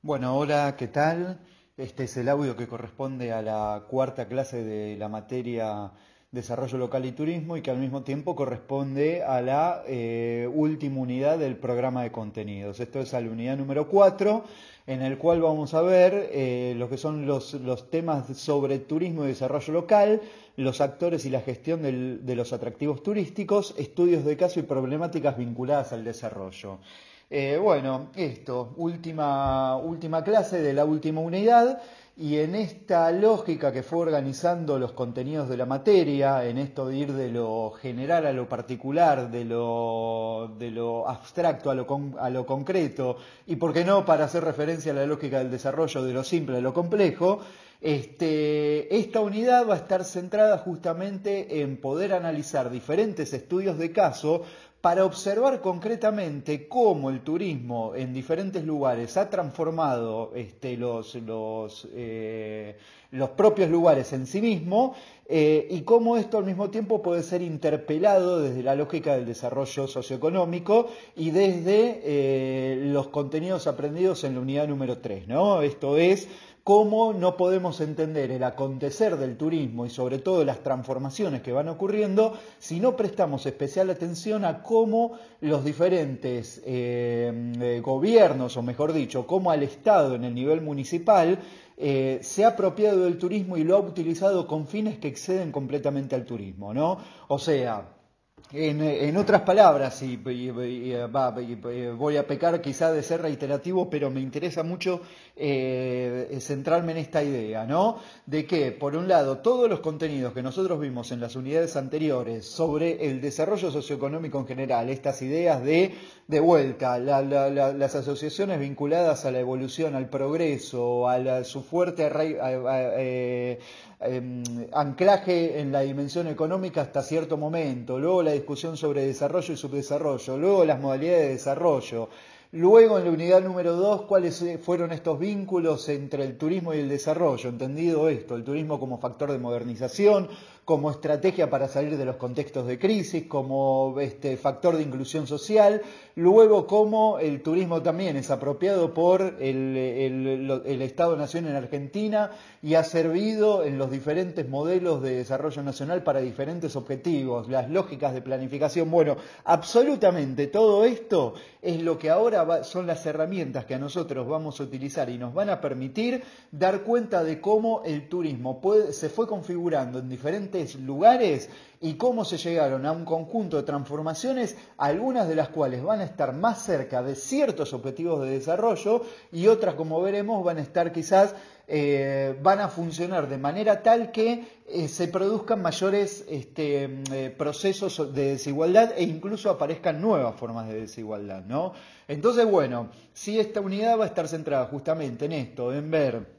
Bueno, hola, ¿qué tal? Este es el audio que corresponde a la cuarta clase de la materia Desarrollo Local y Turismo y que al mismo tiempo corresponde a la eh, última unidad del programa de contenidos. Esto es a la unidad número 4, en el cual vamos a ver eh, lo que son los, los, temas sobre turismo y desarrollo local, los actores y la gestión de los atractivos turísticos, estudios de caso y problemáticas vinculadas al desarrollo. Eh, bueno, esto, última, última clase de la última unidad y en esta lógica que fue organizando los contenidos de la materia, en esto de ir de lo general a lo particular, de lo, de lo abstracto a lo, con, a lo concreto, y por qué no para hacer referencia a la lógica del desarrollo de lo simple a lo complejo, este, esta unidad va a estar centrada justamente en poder analizar diferentes estudios de caso para observar concretamente cómo el turismo en diferentes lugares ha transformado este, los, los, eh, los, propios lugares en sí mismo eh, y cómo esto al mismo tiempo puede ser interpelado desde la lógica del desarrollo socioeconómico y desde eh, los contenidos aprendidos en la unidad número 3. ¿no? Esto es cómo no podemos entender el acontecer del turismo y sobre todo las transformaciones que van ocurriendo si no prestamos especial atención a cómo los diferentes eh, eh, gobiernos, o mejor dicho, cómo al Estado en el nivel municipal eh, se ha apropiado del turismo y lo ha utilizado con fines que exceden completamente al turismo, ¿no? O sea, en, otras palabras, y, voy a pecar quizá de ser reiterativo, pero me interesa mucho eh, centrarme en esta idea, ¿no? De que, por un lado, todos los contenidos que nosotros vimos en las unidades anteriores sobre el desarrollo socioeconómico en general, estas ideas de, de vuelta, las asociaciones vinculadas a la evolución, al progreso, a su fuerte arraigo, eh, Em, anclaje en la dimensión económica hasta cierto momento, luego la discusión sobre desarrollo y subdesarrollo, luego las modalidades de desarrollo, luego en la unidad número dos cuáles fueron estos vínculos entre el turismo y el desarrollo, entendido esto, el turismo como factor de modernización, como estrategia para salir de los contextos de crisis, como este, factor de inclusión social, luego como el turismo también es apropiado por el, el Estado-Nación en Argentina y ha servido en los diferentes modelos de desarrollo nacional para diferentes objetivos, las lógicas de planificación. Bueno, absolutamente todo esto es lo que ahora son las herramientas que a nosotros vamos a utilizar y nos van a permitir dar cuenta de cómo el turismo se fue configurando en diferentes lugares y cómo se llegaron a un conjunto de transformaciones, algunas de las cuales van a estar más cerca de ciertos objetivos de desarrollo y otras, como veremos, van a estar quizás, eh, van a funcionar de manera tal que eh, se produzcan mayores este, eh, procesos de desigualdad e incluso aparezcan nuevas formas de desigualdad, ¿no? Entonces, bueno, si esta unidad va a estar centrada justamente en esto, en ver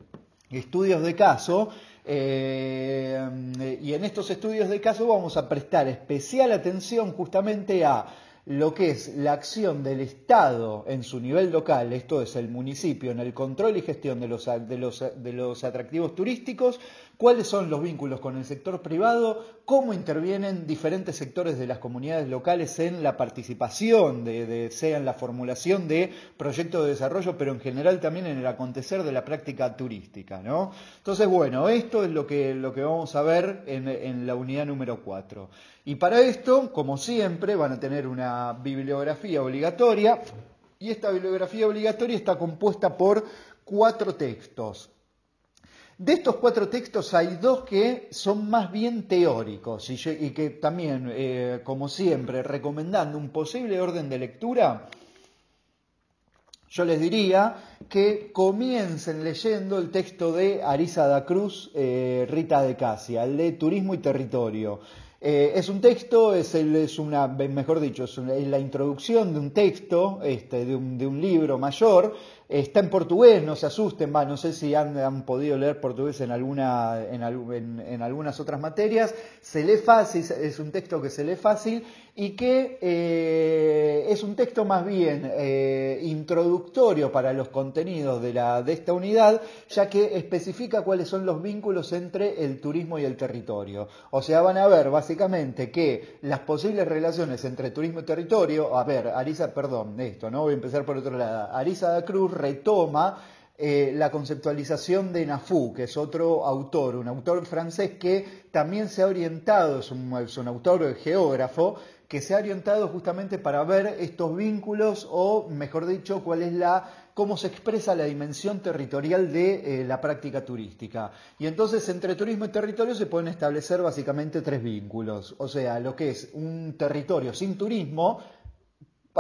estudios de caso, eh, y en estos estudios de caso vamos a prestar especial atención justamente a lo que es la acción del Estado en su nivel local, esto es el municipio, en el control y gestión de los, de los, de los atractivos turísticos, cuáles son los vínculos con el sector privado, cómo intervienen diferentes sectores de las comunidades locales en la participación, de, sea en la formulación de proyectos de desarrollo, pero en general también en el acontecer de la práctica turística. ¿no? Entonces, bueno, esto es lo que, lo que vamos a ver en, en la unidad número 4. Y para esto, como siempre, van a tener una bibliografía obligatoria y esta bibliografía obligatoria está compuesta por cuatro textos. De estos cuatro textos hay dos que son más bien teóricos y, que también, eh, como siempre, recomendando un posible orden de lectura, yo les diría que comiencen leyendo el texto de Arisa da Cruz, eh, Rita de Casia, el de Turismo y Territorio. Eh, es un texto, es, una, mejor dicho, es, la introducción de un texto, este, de un libro mayor, Está en portugués, no se asusten, va, no sé si han, podido leer portugués en, alguna, en, en, algunas otras materias. Se lee fácil, es un texto que se lee fácil y que eh, es un texto más bien eh, introductorio para los contenidos de esta unidad, ya que especifica cuáles son los vínculos entre el turismo y el territorio. O sea, van a ver básicamente que las posibles relaciones entre turismo y territorio, a ver, Arisa, perdón, esto, ¿no? Voy a empezar por otro lado. Arisa da Cruz retoma eh, la conceptualización de Nafou, que es otro autor, un autor francés que también se ha orientado, es un, es un autor geógrafo, que se ha orientado justamente para ver estos vínculos o, mejor dicho, cuál es la cómo se expresa la dimensión territorial de eh, la práctica turística. Y entonces entre turismo y territorio se pueden establecer básicamente tres vínculos. O sea, lo que es un territorio sin turismo,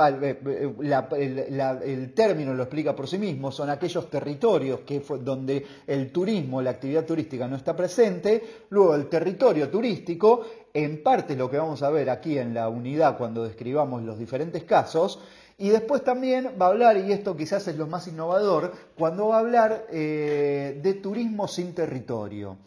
eh, eh, el, término lo explica por sí mismo, son aquellos territorios que donde el turismo, la actividad turística no está presente, luego el territorio turístico, en parte lo que vamos a ver aquí en la unidad cuando describamos los diferentes casos, y después también va a hablar, y esto quizás es lo más innovador, cuando va a hablar eh, de turismo sin territorio.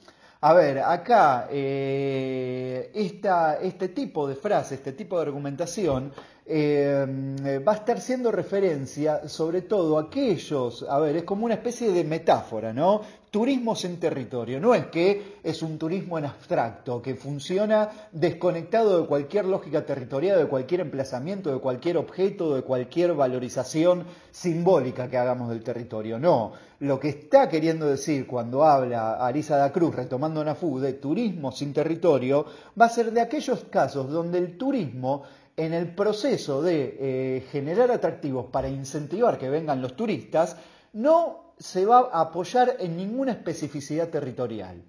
A ver, acá eh, este tipo de frase, este tipo de argumentación eh, va a estar siendo referencia sobre todo a aquellos, a ver, es como una especie de metáfora, ¿no? turismos en territorio. No es que es un turismo en abstracto, que funciona desconectado de cualquier lógica territorial, de cualquier emplazamiento, de cualquier objeto, de cualquier valorización simbólica que hagamos del territorio. No, lo que está queriendo decir cuando habla Arisa da Cruz, retomando Nafú, de turismo sin territorio, va a ser de aquellos casos donde el turismo en el proceso de eh, generar atractivos para incentivar que vengan los turistas, no se va a apoyar en ninguna especificidad territorial.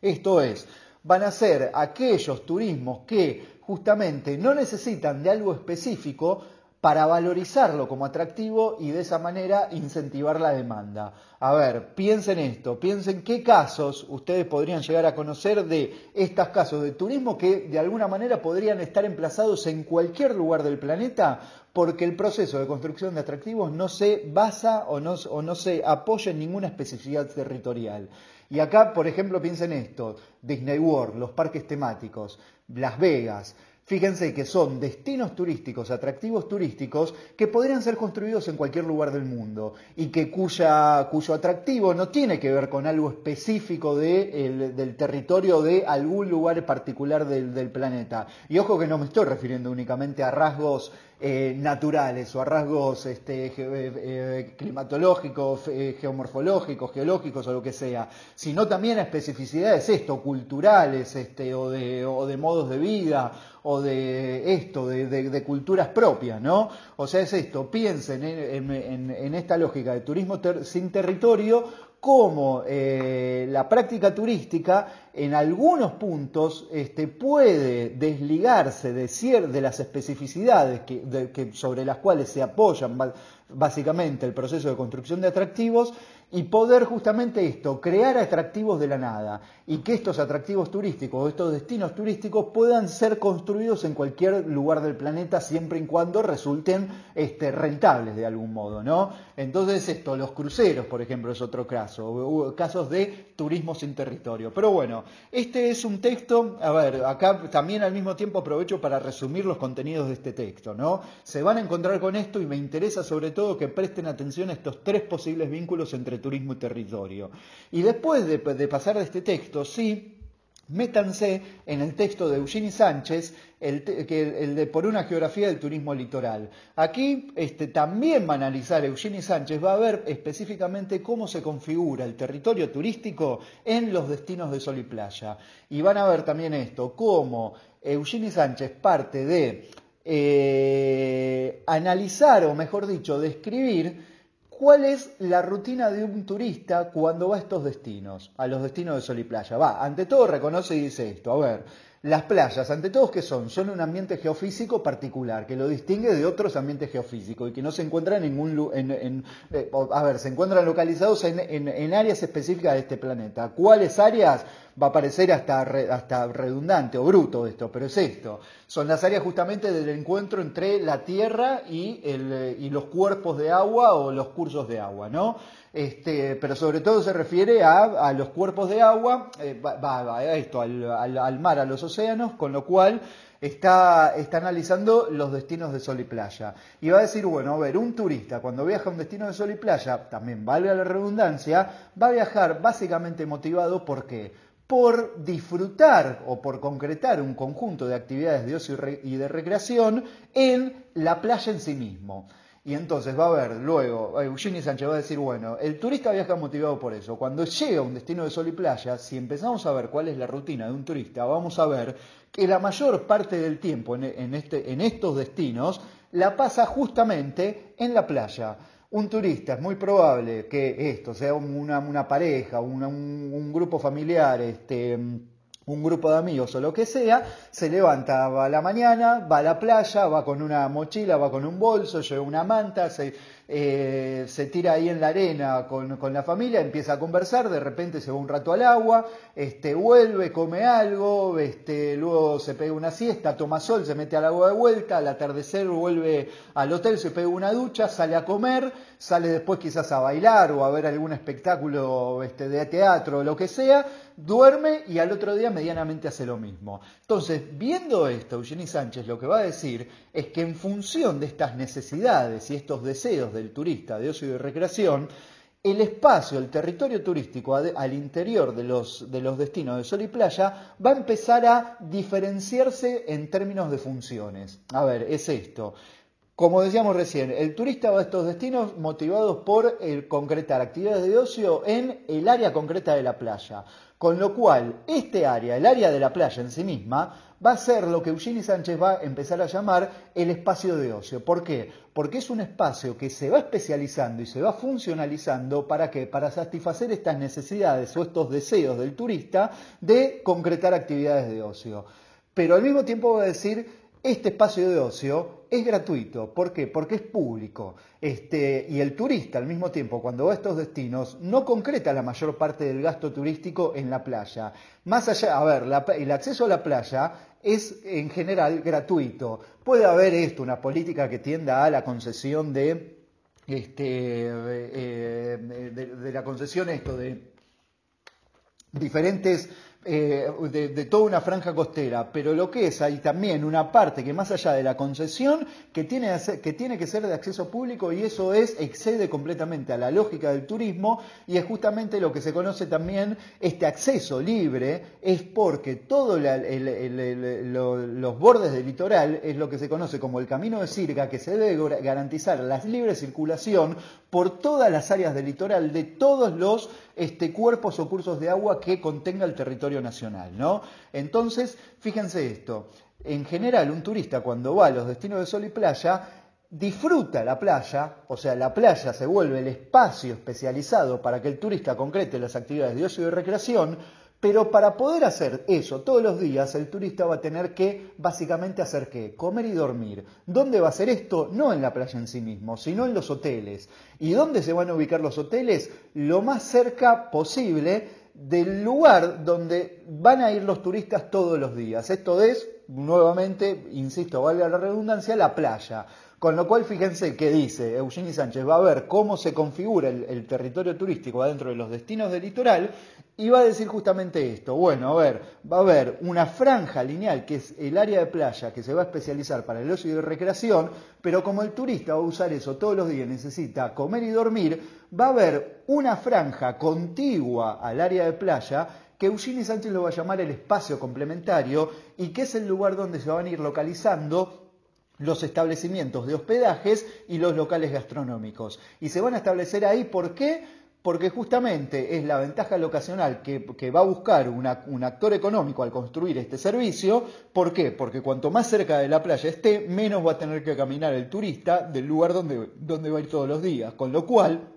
Esto es, van a ser aquellos turismos que justamente no necesitan de algo específico para valorizarlo como atractivo y de esa manera incentivar la demanda. A ver, piensen esto, piensen qué casos ustedes podrían llegar a conocer de estos casos de turismo que de alguna manera podrían estar emplazados en cualquier lugar del planeta porque el proceso de construcción de atractivos no se basa o no, o no se apoya en ninguna especificidad territorial. Y acá, por ejemplo, piensen esto, Disney World, los parques temáticos, Las Vegas, Fíjense que son destinos turísticos, atractivos turísticos, que podrían ser construidos en cualquier lugar del mundo y que cuya, cuyo atractivo no tiene que ver con algo específico del territorio de algún lugar particular del, planeta. Y ojo que no me estoy refiriendo únicamente a rasgos eh, naturales o a rasgos este, eh, eh, climatológicos, geomorfológicos, geológicos o lo que sea, sino también a especificidades esto, culturales este, o, de, o de modos de vida o de esto, de, culturas propias, ¿no? O sea, es esto, piensen en, esta lógica de turismo sin territorio como eh, la práctica turística en algunos puntos este, puede desligarse de, de las especificidades que, sobre las cuales se apoyan básicamente el proceso de construcción de atractivos y poder justamente esto, crear atractivos de la nada y que estos atractivos turísticos estos destinos turísticos puedan ser construidos en cualquier lugar del planeta siempre y cuando resulten este, rentables de algún modo, ¿no? Entonces esto, los cruceros, por ejemplo, es otro caso, casos de turismo sin territorio. Pero bueno, este es un texto, a ver, acá también al mismo tiempo aprovecho para resumir los contenidos de este texto, ¿no? Se van a encontrar con esto y me interesa sobre todo que presten atención a estos tres posibles vínculos entre turismo y territorio. Y después de, pasar de este texto, sí, Métanse en el texto de Eugeni Sánchez, el, de Por una geografía del turismo litoral. Aquí este, también va a analizar Eugeni Sánchez, va a ver específicamente cómo se configura el territorio turístico en los destinos de sol y playa. Y van a ver también esto, cómo Eugeni Sánchez parte de eh, analizar, o mejor dicho, describir cuál es la rutina de un turista cuando va a estos destinos, a los destinos de sol y playa. Va, ante todo reconoce y dice esto, a ver, las playas, ante todo, ¿qué son? Son un ambiente geofísico particular, que lo distingue de otros ambientes geofísicos y que no se encuentran en ningún... En, eh, a ver, se encuentran localizados en, áreas específicas de este planeta. ¿Cuáles áreas? Va a parecer hasta, hasta redundante o bruto esto, pero es esto. Son las áreas justamente del encuentro entre la Tierra y, el, y los cuerpos de agua o los cursos de agua, ¿no? Este, pero sobre todo se refiere a, los cuerpos de agua, eh, va, esto, al, mar, a los océanos, con lo cual está, está analizando los destinos de sol y playa. Y va a decir, bueno, a ver, un turista cuando viaja a un destino de sol y playa, también valga la redundancia, va a viajar básicamente motivado por qué? Por disfrutar o por concretar un conjunto de actividades de ocio y de recreación en la playa en sí mismo. Y entonces va a haber luego, Eugenie Sánchez va a decir, bueno, el turista viaja motivado por eso. Cuando llega a un destino de sol y playa, si empezamos a ver cuál es la rutina de un turista, vamos a ver que la mayor parte del tiempo en, este, en estos destinos la pasa justamente en la playa. Un turista es muy probable que esto sea una, una pareja, un, un, grupo familiar, este, un grupo de amigos o lo que sea, se levanta a la mañana, va a la playa, va con una mochila, va con un bolso, lleva una manta, se, eh, se tira ahí en la arena con, con, la familia, empieza a conversar, de repente se va un rato al agua, este, vuelve, come algo, este, luego se pega una siesta, toma sol, se mete al agua de vuelta, al atardecer vuelve al hotel, se pega una ducha, sale a comer, sale después quizás a bailar o a ver algún espectáculo este, de teatro o lo que sea, duerme y al otro día medianamente hace lo mismo. Entonces, viendo esto, Eugenie Sánchez lo que va a decir es que en función de estas necesidades y estos deseos del turista de ocio y de recreación, el espacio, el territorio turístico al interior de los, de los destinos de sol y playa va a empezar a diferenciarse en términos de funciones. A ver, es esto. Como decíamos recién, el turista va a estos destinos motivados por el concretar actividades de ocio en el área concreta de la playa. Con lo cual, este área, el área de la playa en sí misma, va a ser lo que Eugenie Sánchez va a empezar a llamar el espacio de ocio. ¿Por qué? Porque es un espacio que se va especializando y se va funcionalizando para qué? Para satisfacer estas necesidades o estos deseos del turista de concretar actividades de ocio. Pero al mismo tiempo va a decir este espacio de ocio es gratuito. ¿Por qué? Porque es público. Este, y el turista, al mismo tiempo, cuando va a estos destinos, no concreta la mayor parte del gasto turístico en la playa. Más allá, a ver, el acceso a la playa es en general gratuito. Puede haber esto, una política que tienda a la concesión de, este, eh, de la concesión esto de diferentes eh, de, toda una franja costera, pero lo que es, hay también una parte que más allá de la concesión, que tiene, que ser de acceso público y eso es, excede completamente a la lógica del turismo y es justamente lo que se conoce también, este acceso libre, es porque todos los bordes del litoral es lo que se conoce como el camino de circa, que se debe garantizar la libre circulación por todas las áreas del litoral de todos los este, cuerpos o cursos de agua que contenga el territorio nacional, ¿no? Entonces, fíjense esto, en general un turista cuando va a los destinos de sol y playa, disfruta la playa, o sea, la playa se vuelve el espacio especializado para que el turista concrete las actividades de ocio y recreación, pero para poder hacer eso todos los días, el turista va a tener que básicamente hacer qué? Comer y dormir. ¿Dónde va a hacer esto? No en la playa en sí mismo, sino en los hoteles. ¿Y dónde se van a ubicar los hoteles? Lo más cerca posible del lugar donde van a ir los turistas todos los días. Esto es, nuevamente, insisto, valga la redundancia, la playa. Con lo cual, fíjense que dice Eugenie Sánchez, va a ver cómo se configura el, territorio turístico adentro de los destinos del litoral y va a decir justamente esto. Bueno, a ver, va a haber una franja lineal que es el área de playa que se va a especializar para el ocio y recreación, pero como el turista va a usar eso todos los días, necesita comer y dormir, va a haber una franja contigua al área de playa que Eugenie Sánchez lo va a llamar el espacio complementario y que es el lugar donde se van a ir localizando los establecimientos de hospedajes y los locales gastronómicos. Y se van a establecer ahí, ¿por qué? Porque justamente es la ventaja locacional que, va a buscar un actor económico al construir este servicio. ¿Por qué? Porque cuanto más cerca de la playa esté, menos va a tener que caminar el turista del lugar donde, va a ir todos los días. Con lo cual,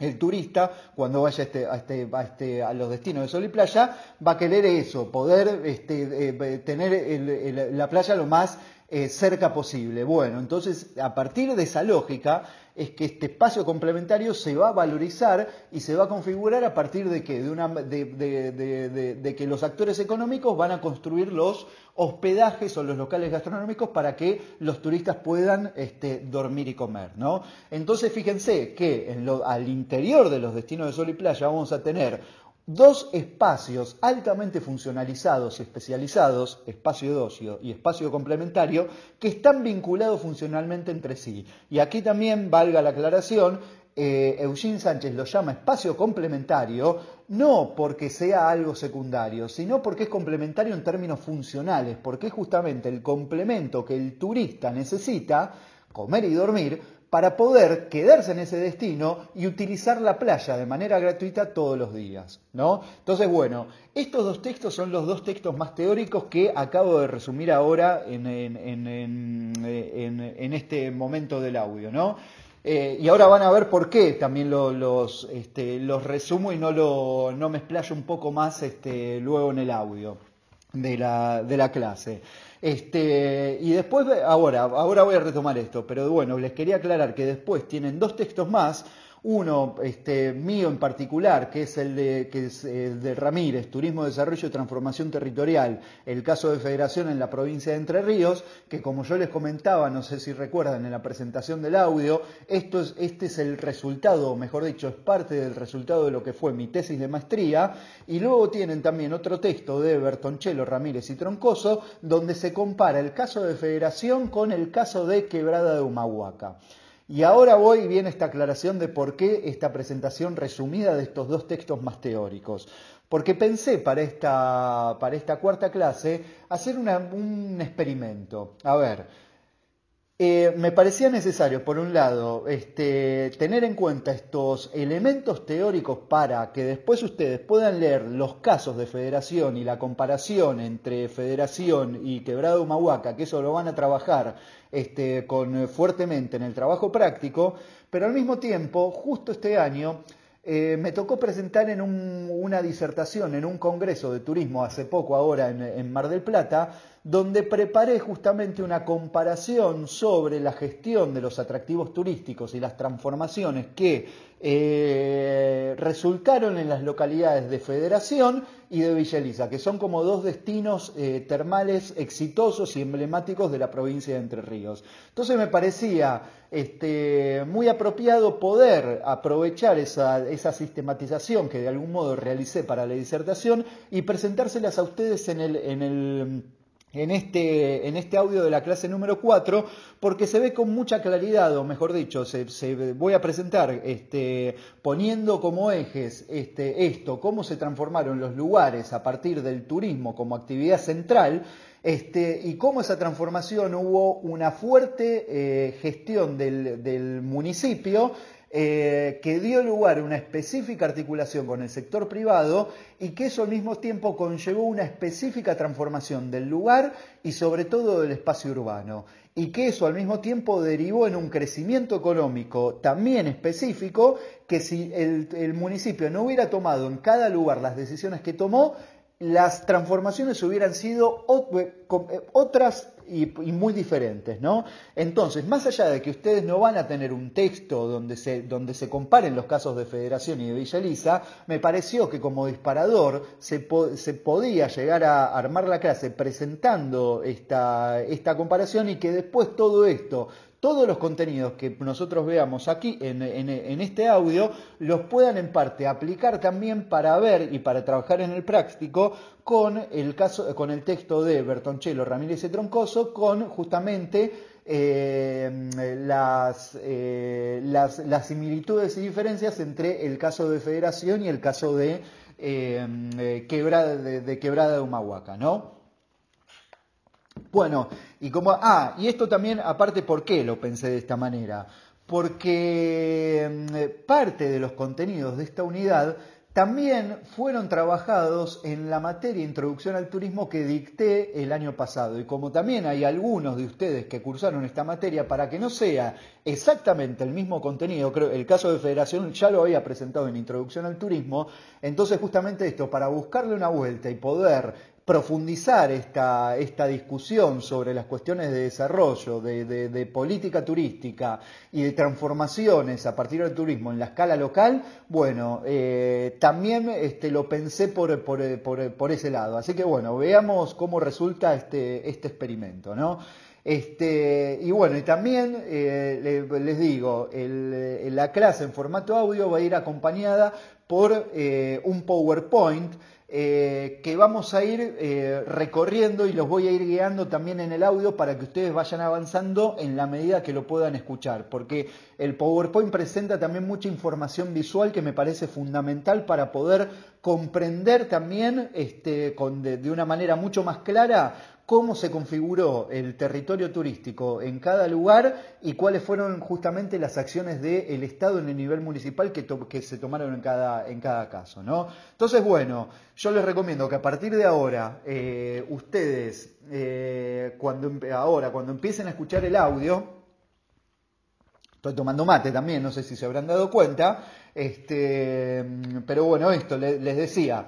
el turista, cuando vaya a, este, a, este, a, este, a, los destinos de sol y playa, va a querer eso, poder este, eh, tener la playa lo más eh, cerca posible. Bueno, entonces a partir de esa lógica es que este espacio complementario se va a valorizar y se va a configurar a partir de que, de, que los actores económicos van a construir los hospedajes o los locales gastronómicos para que los turistas puedan este, dormir y comer. ¿no? Entonces fíjense que al interior de los destinos de sol y playa vamos a tener dos espacios altamente funcionalizados y especializados, espacio de ocio y espacio complementario, que están vinculados funcionalmente entre sí. Y aquí también, valga la aclaración, eh, Eugene Sánchez lo llama espacio complementario, no porque sea algo secundario, sino porque es complementario en términos funcionales, porque es justamente el complemento que el turista necesita, comer y dormir, para poder quedarse en ese destino y utilizar la playa de manera gratuita todos los días. ¿no? Entonces, bueno, estos dos textos son los dos textos más teóricos que acabo de resumir ahora en, este momento del audio. ¿no? Eh, y ahora van a ver por qué también los, este, los resumo y no, lo, no me explayo un poco más este, luego en el audio de la, de la clase. Este, y después, ahora, ahora voy a retomar esto, pero bueno, les quería aclarar que después tienen dos textos más uno este, mío en particular, que es el de, Ramírez, Turismo, Desarrollo y Transformación Territorial, el caso de federación en la provincia de Entre Ríos, que como yo les comentaba, no sé si recuerdan en la presentación del audio, esto es, este es el resultado, o mejor dicho, es parte del resultado de lo que fue mi tesis de maestría, y luego tienen también otro texto de Bertoncello, Ramírez y Troncoso, donde se compara el caso de federación con el caso de quebrada de Humahuaca. Y ahora voy viene esta aclaración de por qué esta presentación resumida de estos dos textos más teóricos. Porque pensé para esta, para esta cuarta clase hacer un experimento. A ver, eh, me parecía necesario, por un lado, este, tener en cuenta estos elementos teóricos para que después ustedes puedan leer los casos de federación y la comparación entre federación y quebrado Humahuaca, que eso lo van a trabajar este, con, fuertemente en el trabajo práctico, pero al mismo tiempo, justo este año, eh, me tocó presentar en una disertación en un congreso de turismo hace poco, ahora en Mar del Plata, donde preparé justamente una comparación sobre la gestión de los atractivos turísticos y las transformaciones que eh, resultaron en las localidades de Federación y de Villa Elisa, que son como dos destinos eh, termales exitosos y emblemáticos de la provincia de Entre Ríos. Entonces me parecía este, muy apropiado poder aprovechar esa, esa sistematización que de algún modo realicé para la disertación y presentárselas a ustedes en el, en el en este, en este audio de la clase número 4, porque se ve con mucha claridad, o mejor dicho, se, se voy a presentar este, poniendo como ejes este, esto, cómo se transformaron los lugares a partir del turismo como actividad central, este, y cómo esa transformación hubo una fuerte eh, gestión del, del municipio eh, que dio lugar a una específica articulación con el sector privado y que eso al mismo tiempo conllevó una específica transformación del lugar y sobre todo del espacio urbano. Y que eso al mismo tiempo derivó en un crecimiento económico también específico que si el municipio no hubiera tomado en cada lugar las decisiones que tomó, las transformaciones hubieran sido eh, eh, otras y, muy diferentes, ¿no? Entonces, más allá de que ustedes no van a tener un texto donde se, donde se comparen los casos de Federación y de Villa Elisa, me pareció que como disparador se, se podía llegar a armar la clase presentando esta, esta comparación y que después todo esto todos los contenidos que nosotros veamos aquí en, este audio los puedan en parte aplicar también para ver y para trabajar en el práctico con el, caso, con el texto de Bertoncello, Ramírez y Troncoso, con justamente eh, las, eh, las, las, similitudes y diferencias entre el caso de Federación y el caso de, eh, quebrada, de, de Quebrada de Humahuaca, ¿no? Bueno, y como, ah, y esto también, aparte, ¿por qué lo pensé de esta manera? Porque mm, parte de los contenidos de esta unidad también fueron trabajados en la materia Introducción al Turismo que dicté el año pasado. Y como también hay algunos de ustedes que cursaron esta materia, para que no sea exactamente el mismo contenido, creo el caso de Federación ya lo había presentado en Introducción al Turismo, entonces justamente esto, para buscarle una vuelta y poder profundizar esta, esta, discusión sobre las cuestiones de desarrollo, de, política turística y de transformaciones a partir del turismo en la escala local, bueno, eh, también este, lo pensé por, por, ese lado. Así que bueno, veamos cómo resulta este, este experimento, ¿no? Este, y bueno, y también eh, les digo, la clase en formato audio va a ir acompañada por eh, un PowerPoint eh, que vamos a ir eh, recorriendo y los voy a ir guiando también en el audio para que ustedes vayan avanzando en la medida que lo puedan escuchar, porque el PowerPoint presenta también mucha información visual que me parece fundamental para poder comprender también este, de, una manera mucho más clara cómo se configuró el territorio turístico en cada lugar y cuáles fueron justamente las acciones del Estado en el nivel municipal que, se tomaron en cada, en cada caso. ¿no? Entonces, bueno, yo les recomiendo que a partir de ahora, eh, ustedes, eh, cuando, ahora, cuando empiecen a escuchar el audio, estoy tomando mate también, no sé si se habrán dado cuenta, este, pero bueno, esto les decía,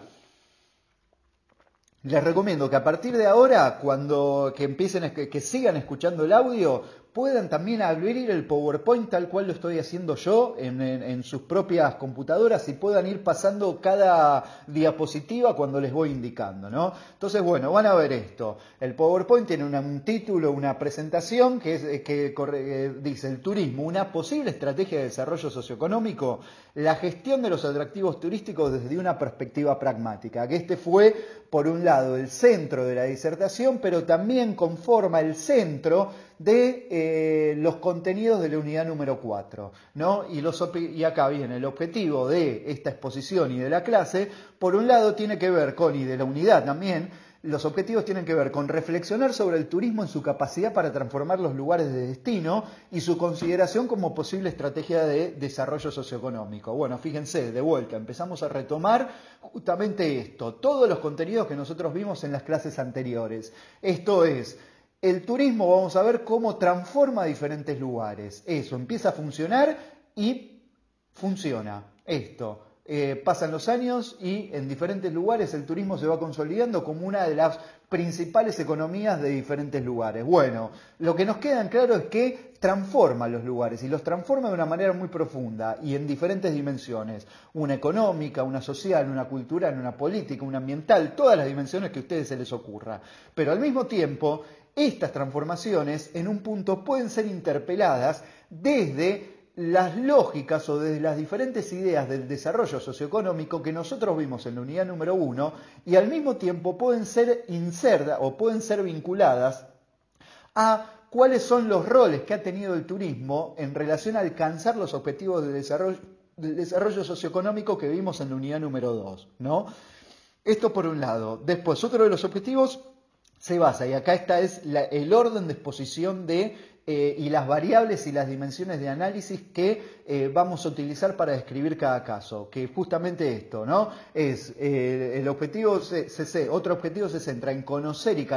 les recomiendo que a partir de ahora, cuando que empiecen, que sigan escuchando el audio, puedan también abrir el PowerPoint tal cual lo estoy haciendo yo en, sus propias computadoras y puedan ir pasando cada diapositiva cuando les voy indicando, ¿no? Entonces, bueno, van a ver esto. El PowerPoint tiene un título, una presentación que, es, que eh, dice el turismo, una posible estrategia de desarrollo socioeconómico, la gestión de los atractivos turísticos desde una perspectiva pragmática, que este fue, por un lado, el centro de la disertación, pero también conforma el centro de eh, los contenidos de la unidad número 4. ¿no? Y, y acá viene el objetivo de esta exposición y de la clase, por un lado tiene que ver con, y de la unidad también, los objetivos tienen que ver con reflexionar sobre el turismo en su capacidad para transformar los lugares de destino y su consideración como posible estrategia de desarrollo socioeconómico. Bueno, fíjense, de vuelta, empezamos a retomar justamente esto, todos los contenidos que nosotros vimos en las clases anteriores. Esto es, el turismo vamos a ver cómo transforma diferentes lugares. Eso empieza a funcionar y funciona. Esto. Eh, pasan los años y en diferentes lugares el turismo se va consolidando como una de las principales economías de diferentes lugares. Bueno, lo que nos queda en claro es que transforma los lugares y los transforma de una manera muy profunda y en diferentes dimensiones, una económica, una social, una cultural, una política, una ambiental, todas las dimensiones que a ustedes se les ocurra. Pero al mismo tiempo estas transformaciones en un punto pueden ser interpeladas desde las lógicas o desde las diferentes ideas del desarrollo socioeconómico que nosotros vimos en la unidad número uno y al mismo tiempo pueden ser insertas o pueden ser vinculadas a cuáles son los roles que ha tenido el turismo en relación a alcanzar los objetivos de desarrollo, desarrollo socioeconómico que vimos en la unidad número 2. ¿no? Esto por un lado. Después, otro de los objetivos se basa, y acá está es el orden de exposición de eh, y las variables y las dimensiones de análisis que eh, vamos a utilizar para describir cada caso, que justamente esto, ¿no? Es eh, el objetivo, otro objetivo se centra en conocer y,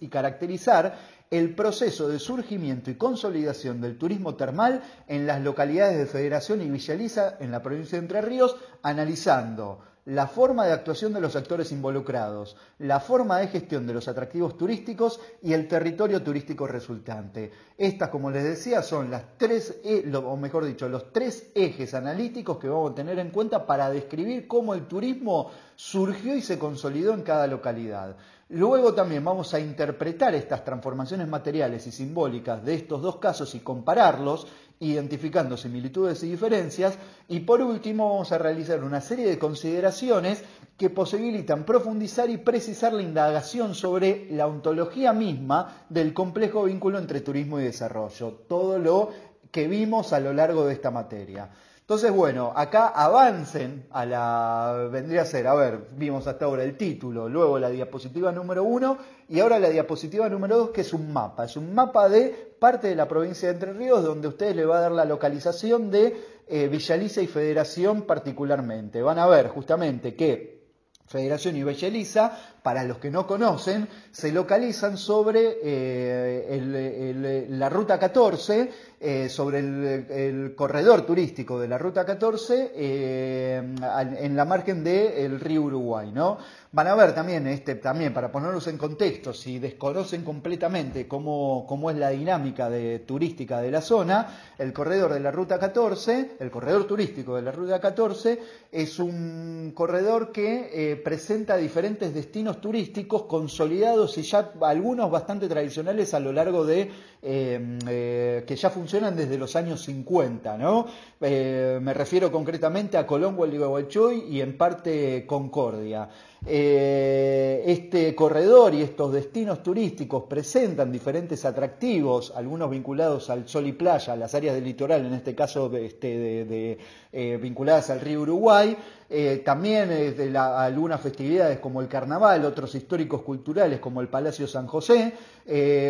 y caracterizar el proceso de surgimiento y consolidación del turismo termal en las localidades de Federación y Villaliza en la provincia de Entre Ríos, analizando la forma de actuación de los actores involucrados, la forma de gestión de los atractivos turísticos y el territorio turístico resultante. Estas, como les decía, son las tres, e, o mejor dicho, los tres ejes analíticos que vamos a tener en cuenta para describir cómo el turismo surgió y se consolidó en cada localidad. Luego también vamos a interpretar estas transformaciones materiales y simbólicas de estos dos casos y compararlos identificando similitudes y diferencias. Y por último vamos a realizar una serie de consideraciones que posibilitan profundizar y precisar la indagación sobre la ontología misma del complejo vínculo entre turismo y desarrollo. Todo lo que vimos a lo largo de esta materia. Entonces, bueno, acá avancen a la, vendría a ser, a ver, vimos hasta ahora el título, luego la diapositiva número uno y ahora la diapositiva número dos, que es un mapa. Es un mapa de parte de la provincia de Entre Ríos, donde ustedes le va a dar la localización de eh, Villaliza y Federación particularmente. Van a ver justamente que Federación y Belleliza, para los que no conocen, se localizan sobre eh, la Ruta 14, eh, sobre el, corredor turístico de la Ruta 14, eh, en la margen del río Uruguay. ¿no? Van a ver también, este, también para ponerlos en contexto, si desconocen completamente cómo, cómo es la dinámica de, turística de la zona, el corredor de la Ruta 14, el corredor turístico de la Ruta 14, es un corredor que presenta diferentes destinos turísticos consolidados y ya algunos bastante tradicionales a lo largo de eh, eh, que ya funcionan desde los años 50, ¿no? me refiero concretamente a Colón, Gualeguaychú y en parte Concordia. Eh, este corredor y estos destinos turísticos presentan diferentes atractivos, algunos vinculados al sol y playa, a las áreas del litoral, en este caso este, de, eh, vinculadas al río Uruguay, eh, también de algunas festividades como el carnaval, otros históricos culturales como el Palacio San José,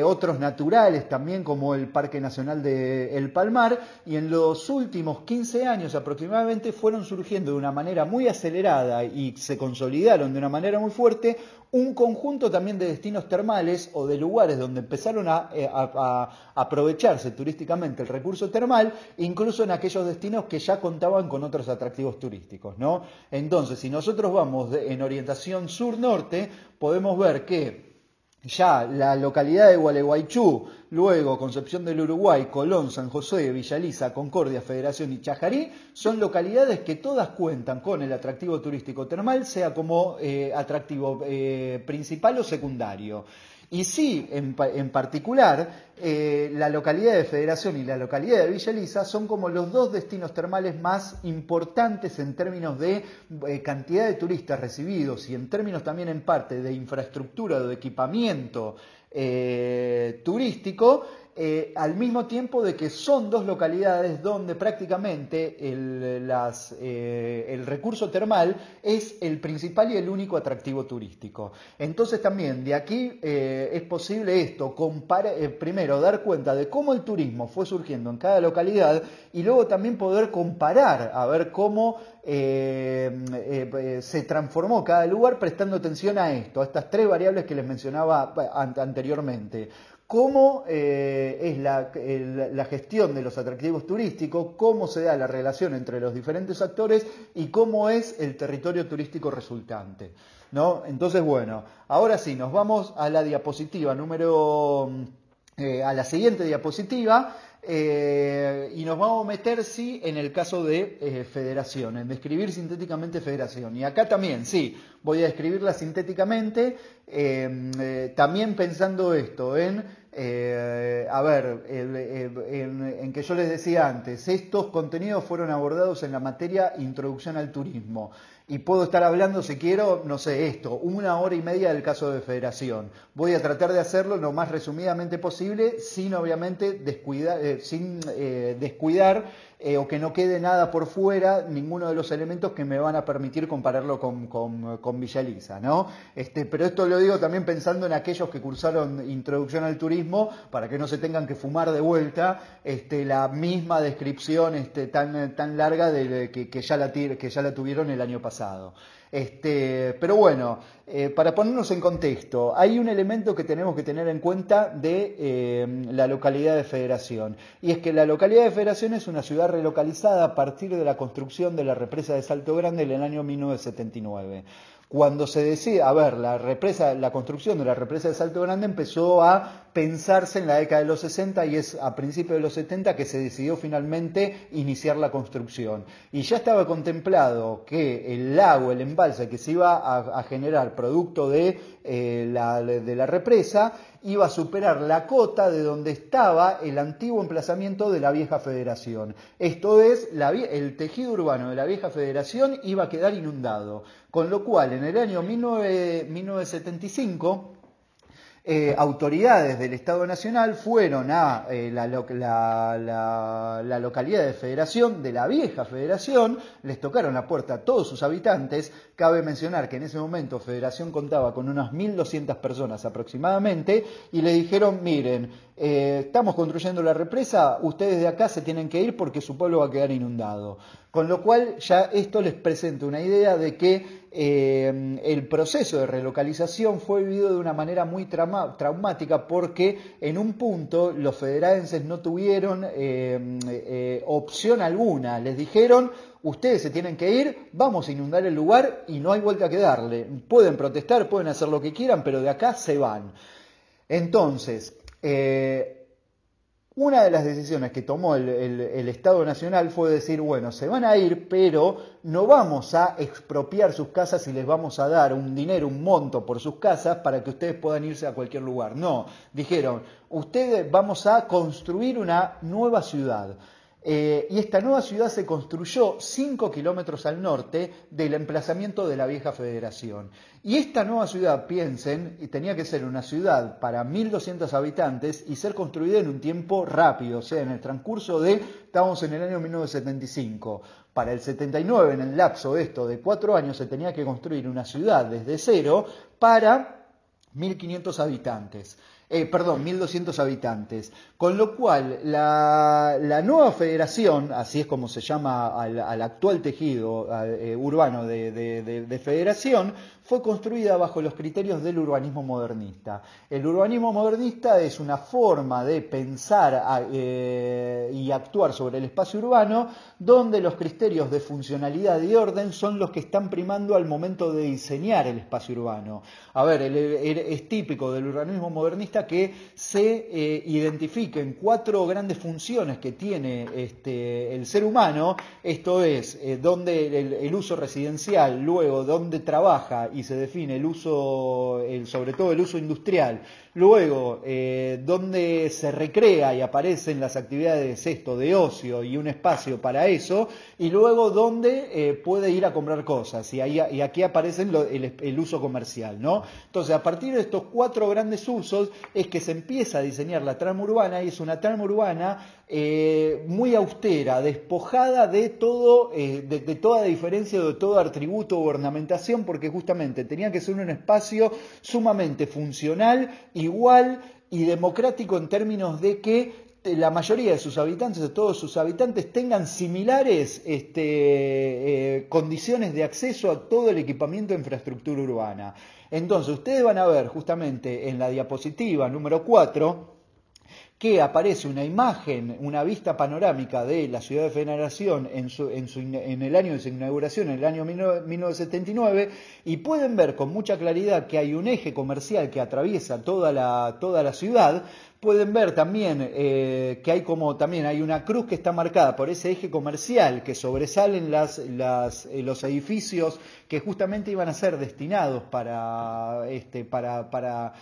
otros naturales también como el Parque Nacional de El Palmar, y en los últimos 15 años aproximadamente fueron surgiendo de una manera muy acelerada y se consolidaron de una manera muy fuerte un conjunto también de destinos termales o de lugares donde empezaron a, eh, aprovecharse turísticamente el recurso termal, incluso en aquellos destinos que ya contaban con otros atractivos turísticos. ¿no? Entonces, si nosotros vamos en orientación sur-norte, podemos ver que ya la localidad de Gualeguaychú, luego Concepción del Uruguay, Colón, San José, Villaliza, Concordia, Federación y Chajarí, son localidades que todas cuentan con el atractivo turístico termal, sea como eh, atractivo eh, principal o secundario. Y sí, en, particular, eh, la localidad de Federación y la localidad de Villa Elisa son como los dos destinos termales más importantes en términos de eh, cantidad de turistas recibidos y en términos también en parte de infraestructura o de equipamiento eh, turístico eh, al mismo tiempo de que son dos localidades donde prácticamente el, eh, el, recurso termal es el principal y el único atractivo turístico. Entonces también de aquí eh, es posible esto, primero dar cuenta de cómo el turismo fue surgiendo en cada localidad y luego también poder comparar a ver cómo se transformó cada lugar prestando atención a esto, a estas tres variables que les mencionaba anteriormente cómo eh, es la, gestión de los atractivos turísticos, cómo se da la relación entre los diferentes actores y cómo es el territorio turístico resultante. ¿no? Entonces, bueno, ahora sí, nos vamos a la diapositiva número, eh, a la siguiente diapositiva. Eh, y nos vamos a meter, sí, en el caso de federación, en describir sintéticamente federación. Y acá también, sí, voy a describirla sintéticamente, también pensando esto en eh, a ver, en, que yo les decía antes, estos contenidos fueron abordados en la materia Introducción al Turismo. Y puedo estar hablando, si quiero, no sé, esto, una hora y media del caso de federación. Voy a tratar de hacerlo lo más resumidamente posible, sin obviamente descuidar, eh, sin, eh, descuidar eh, o que no quede nada por fuera, ninguno de los elementos que me van a permitir compararlo con, con, Villa ¿no? Este, pero esto lo digo también pensando en aquellos que cursaron introducción al turismo, para que no se tengan que fumar de vuelta este, la misma descripción este, tan, tan larga de, que, ya la, que ya la tuvieron el año pasado. Este, pero bueno, eh, para ponernos en contexto, hay un elemento que tenemos que tener en cuenta de eh, la localidad de Federación, y es que la localidad de Federación es una ciudad relocalizada a partir de la construcción de la represa de Salto Grande en el año 1979 cuando se decide, a ver, la represa, la construcción de la represa de Salto Grande empezó a pensarse en la década de los 60 y es a principios de los 70 que se decidió finalmente iniciar la construcción. Y ya estaba contemplado que el lago, el embalse que se iba a, generar producto de, eh, la, de la represa, iba a superar la cota de donde estaba el antiguo emplazamiento de la vieja federación. Esto es, el tejido urbano de la vieja federación iba a quedar inundado. Con lo cual, en el año 1975, eh, autoridades del Estado Nacional fueron a eh, la, localidad de Federación, de la vieja Federación, les tocaron la puerta a todos sus habitantes. Cabe mencionar que en ese momento Federación contaba con unas 1.200 personas aproximadamente y le dijeron, miren, eh, estamos construyendo la represa, ustedes de acá se tienen que ir porque su pueblo va a quedar inundado. Con lo cual ya esto les presenta una idea de que eh, el proceso de relocalización fue vivido de una manera muy traumática porque en un punto los federalenses no tuvieron eh, eh, opción alguna. Les dijeron, ustedes se tienen que ir, vamos a inundar el lugar y no hay vuelta que darle. Pueden protestar, pueden hacer lo que quieran, pero de acá se van. Entonces, una de las decisiones que tomó el, Estado Nacional fue decir, bueno, se van a ir, pero no vamos a expropiar sus casas y les vamos a dar un dinero, un monto por sus casas para que ustedes puedan irse a cualquier lugar. No, dijeron, ustedes vamos a construir una nueva ciudad. Eh, y esta nueva ciudad se construyó 5 kilómetros al norte del emplazamiento de la vieja federación. Y esta nueva ciudad, piensen, tenía que ser una ciudad para 1.200 habitantes y ser construida en un tiempo rápido, o sea, en el transcurso de, estamos en el año 1975. Para el 79, en el lapso de esto de cuatro años, se tenía que construir una ciudad desde cero para 1.500 habitantes eh, perdón, 1.200 habitantes. Con lo cual, la, nueva federación, así es como se llama al, actual tejido eh, urbano de, federación, fue construida bajo los criterios del urbanismo modernista. El urbanismo modernista es una forma de pensar eh, y actuar sobre el espacio urbano donde los criterios de funcionalidad y orden son los que están primando al momento de diseñar el espacio urbano. A ver, es típico del urbanismo modernista que se eh, identifiquen cuatro grandes funciones que tiene este, el ser humano, esto es, eh, donde el, uso residencial, luego donde trabaja y se define el uso, sobre todo el uso industrial, Luego, eh, donde se recrea y aparecen las actividades esto de ocio y un espacio para eso, y luego donde eh, puede ir a comprar cosas, y, ahí, y aquí aparece el, uso comercial, ¿no? Entonces, a partir de estos cuatro grandes usos es que se empieza a diseñar la trama urbana, y es una trama urbana eh, muy austera, despojada de todo, de, de, toda diferencia, de todo atributo o ornamentación, porque justamente tenía que ser un espacio sumamente funcional igual y democrático en términos de que la mayoría de sus habitantes, de todos sus habitantes, tengan similares este, eh, condiciones de acceso a todo el equipamiento de infraestructura urbana. Entonces, ustedes van a ver justamente en la diapositiva número 4, que aparece una imagen, una vista panorámica de la ciudad de Federación en, el año de su inauguración, en el año 1979, y pueden ver con mucha claridad que hay un eje comercial que atraviesa toda la ciudad, pueden ver también eh, que hay como también hay una cruz que está marcada por ese eje comercial que sobresalen eh, los edificios que justamente iban a ser destinados para, este, para,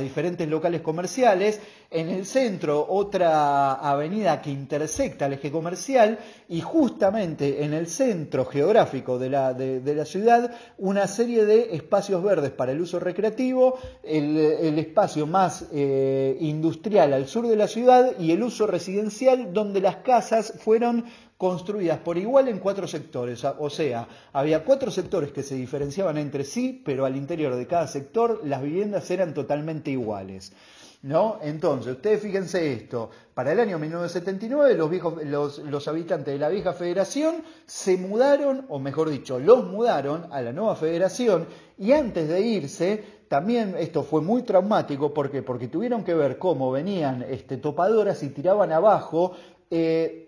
diferentes locales comerciales. En el centro otra avenida que intersecta el eje comercial y justamente en el centro geográfico de la, ciudad una serie de espacios verdes para el uso recreativo, el, el espacio más eh, industrial al sur de la ciudad y el uso residencial donde las casas fueron construidas por igual en cuatro sectores. O sea, había cuatro sectores que se diferenciaban entre sí, pero al interior de cada sector las viviendas eran totalmente iguales. ¿No? Entonces, ustedes fíjense esto, para el año 1979 los, viejos, los, los, habitantes de la vieja federación se mudaron, o mejor dicho, los mudaron a la nueva federación y antes de irse también esto fue muy traumático, ¿por Porque tuvieron que ver cómo venían este, topadoras y tiraban abajo eh,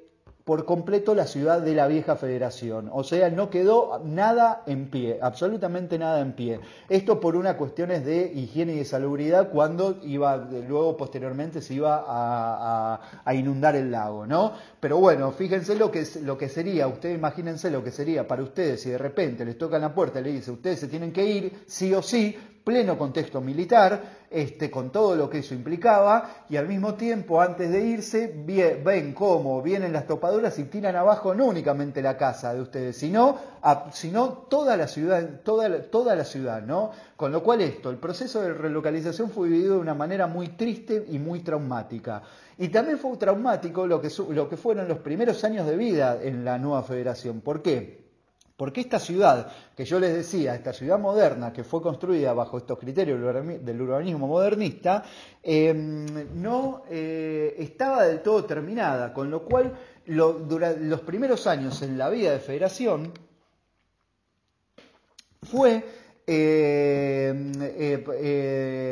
por completo la ciudad de la vieja federación. O sea, no quedó nada en pie, absolutamente nada en pie. Esto por unas cuestiones de higiene y de salubridad cuando iba, luego posteriormente se iba a, inundar el lago, ¿no? Pero bueno, fíjense lo que, lo que sería, ustedes imagínense lo que sería para ustedes si de repente les tocan la puerta y le dice, ustedes se tienen que ir, sí o sí, pleno contexto militar, este, con todo lo que eso implicaba, y al mismo tiempo, antes de irse, ven cómo vienen las topaduras y tiran abajo no únicamente la casa de ustedes, sino, sino toda la ciudad, toda, toda la ciudad, ¿no? Con lo cual esto, el proceso de relocalización fue vivido de una manera muy triste y muy traumática. Y también fue traumático lo que, lo que fueron los primeros años de vida en la nueva federación. ¿Por qué? Porque esta ciudad, que yo les decía, esta ciudad moderna que fue construida bajo estos criterios del urbanismo modernista, em, no eh, estaba del todo terminada, con lo cual los primeros años en la vida de federación fue em, eh,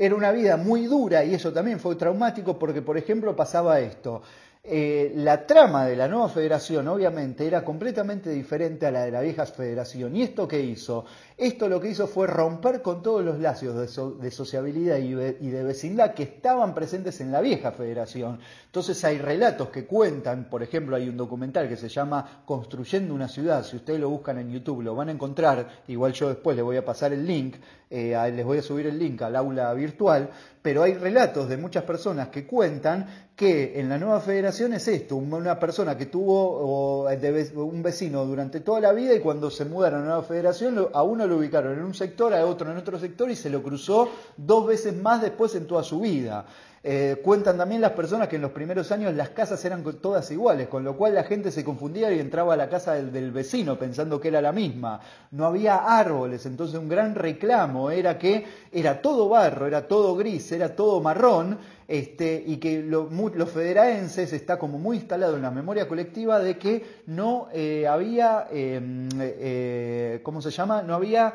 era una vida muy dura y eso también fue traumático porque, por ejemplo, pasaba esto. Eh, la trama de la nueva federación obviamente era completamente diferente a la de la vieja federación. ¿Y esto qué hizo? Esto lo que hizo fue romper con todos los lazos de, sociabilidad y de, vecindad que estaban presentes en la vieja federación. Entonces hay relatos que cuentan, por ejemplo hay un documental que se llama Construyendo una ciudad, si ustedes lo buscan en YouTube lo van a encontrar, igual yo después les voy a pasar el link, eh, les voy a subir el link al aula virtual, pero hay relatos de muchas personas que cuentan que en la nueva federación es esto, una persona que tuvo un vecino durante toda la vida y cuando se mudaron a la nueva federación a uno lo ubicaron en un sector, a otro en otro sector y se lo cruzó dos veces más después en toda su vida. Eh, cuentan también las personas que en los primeros años las casas eran todas iguales, con lo cual la gente se confundía y entraba a la casa del, vecino pensando que era la misma. No había árboles, entonces un gran reclamo era que era todo barro, era todo gris, era todo marrón, este, y que los federaenses está como muy instalado en la memoria colectiva de que no eh, había, em, eh, ¿cómo se llama? No había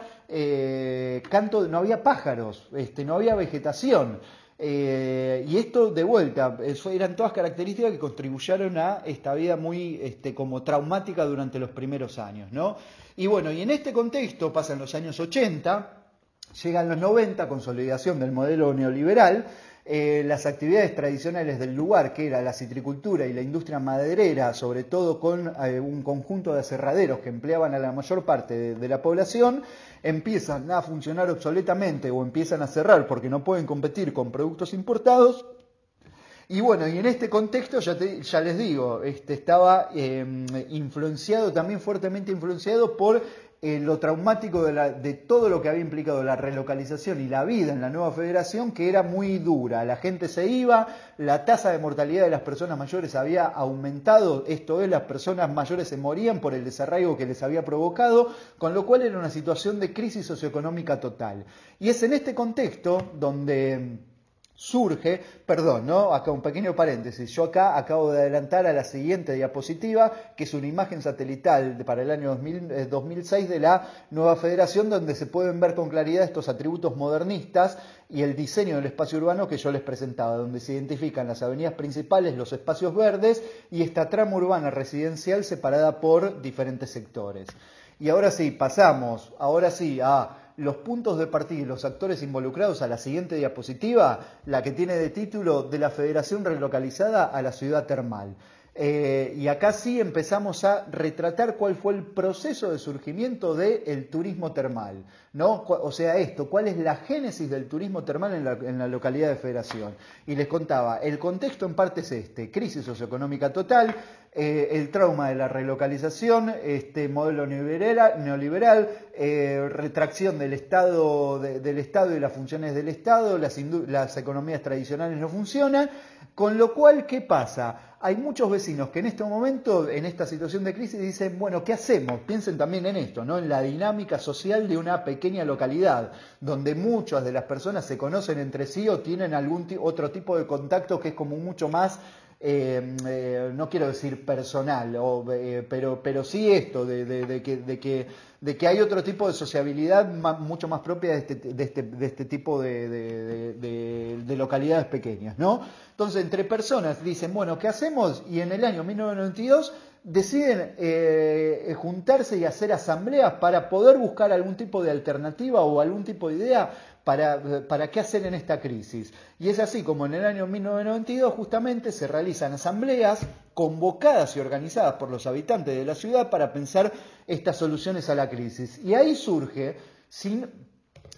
canto, no había pájaros, este, no había vegetación. Eh, y esto de vuelta, eso eran todas características que contribuyeron a esta vida muy este, como traumática durante los primeros años, ¿no? Y bueno, y en este contexto pasan los años 80, llegan los 90, consolidación del modelo neoliberal, eh, las actividades tradicionales del lugar, que era la citricultura y la industria maderera, sobre todo con eh, un conjunto de aserraderos que empleaban a la mayor parte de, la población, empiezan a funcionar obsoletamente o empiezan a cerrar porque no pueden competir con productos importados. Y bueno, y en este contexto, ya, ya les digo, este, estaba eh, influenciado, también fuertemente influenciado por eh, lo traumático de, todo lo que había implicado la relocalización y la vida en la nueva federación, que era muy dura. La gente se iba, la tasa de mortalidad de las personas mayores había aumentado, esto es, las personas mayores se morían por el desarraigo que les había provocado, con lo cual era una situación de crisis socioeconómica total. Y es en este contexto donde surge, perdón, ¿no? Acá un pequeño paréntesis. Yo acá acabo de adelantar a la siguiente diapositiva, que es una imagen satelital para el año 2006 eh, de la nueva federación, donde se pueden ver con claridad estos atributos modernistas y el diseño del espacio urbano que yo les presentaba, donde se identifican las avenidas principales, los espacios verdes y esta trama urbana residencial separada por diferentes sectores. Y ahora sí, pasamos, ahora sí, a los puntos de partida y los actores involucrados a la siguiente diapositiva, la que tiene de título de la Federación relocalizada a la ciudad termal. Eh, y acá sí empezamos a retratar cuál fue el proceso de surgimiento del turismo termal, ¿no? O sea, esto, cuál es la génesis del turismo termal en la, localidad de Federación. Y les contaba, el contexto en parte es este, crisis socioeconómica total, eh, el trauma de la relocalización, este modelo neoliberal, eh, retracción del Estado, del Estado y las funciones del Estado, las, las economías tradicionales no funcionan, con lo cual, ¿qué pasa? Hay muchos vecinos que en este momento, en esta situación de crisis, dicen, bueno, ¿qué hacemos? Piensen también en esto, ¿no? En la dinámica social de una pequeña localidad, donde muchas de las personas se conocen entre sí o tienen algún otro tipo de contacto que es como mucho más eh, eh, no quiero decir personal, eh, pero, pero sí esto, de, que, de, que, de, que, hay otro tipo de sociabilidad mucho más propia de este, de este, de este tipo de, localidades pequeñas, ¿no? Entonces, entre personas dicen, bueno, ¿qué hacemos? Y en el año 1992 deciden juntarse y hacer asambleas para poder buscar algún tipo de alternativa o algún tipo de idea para, para, qué hacer en esta crisis. Y es así como en el año 1992 justamente se realizan asambleas convocadas y organizadas por los habitantes de la ciudad para pensar estas soluciones a la crisis. Y ahí surge, sin,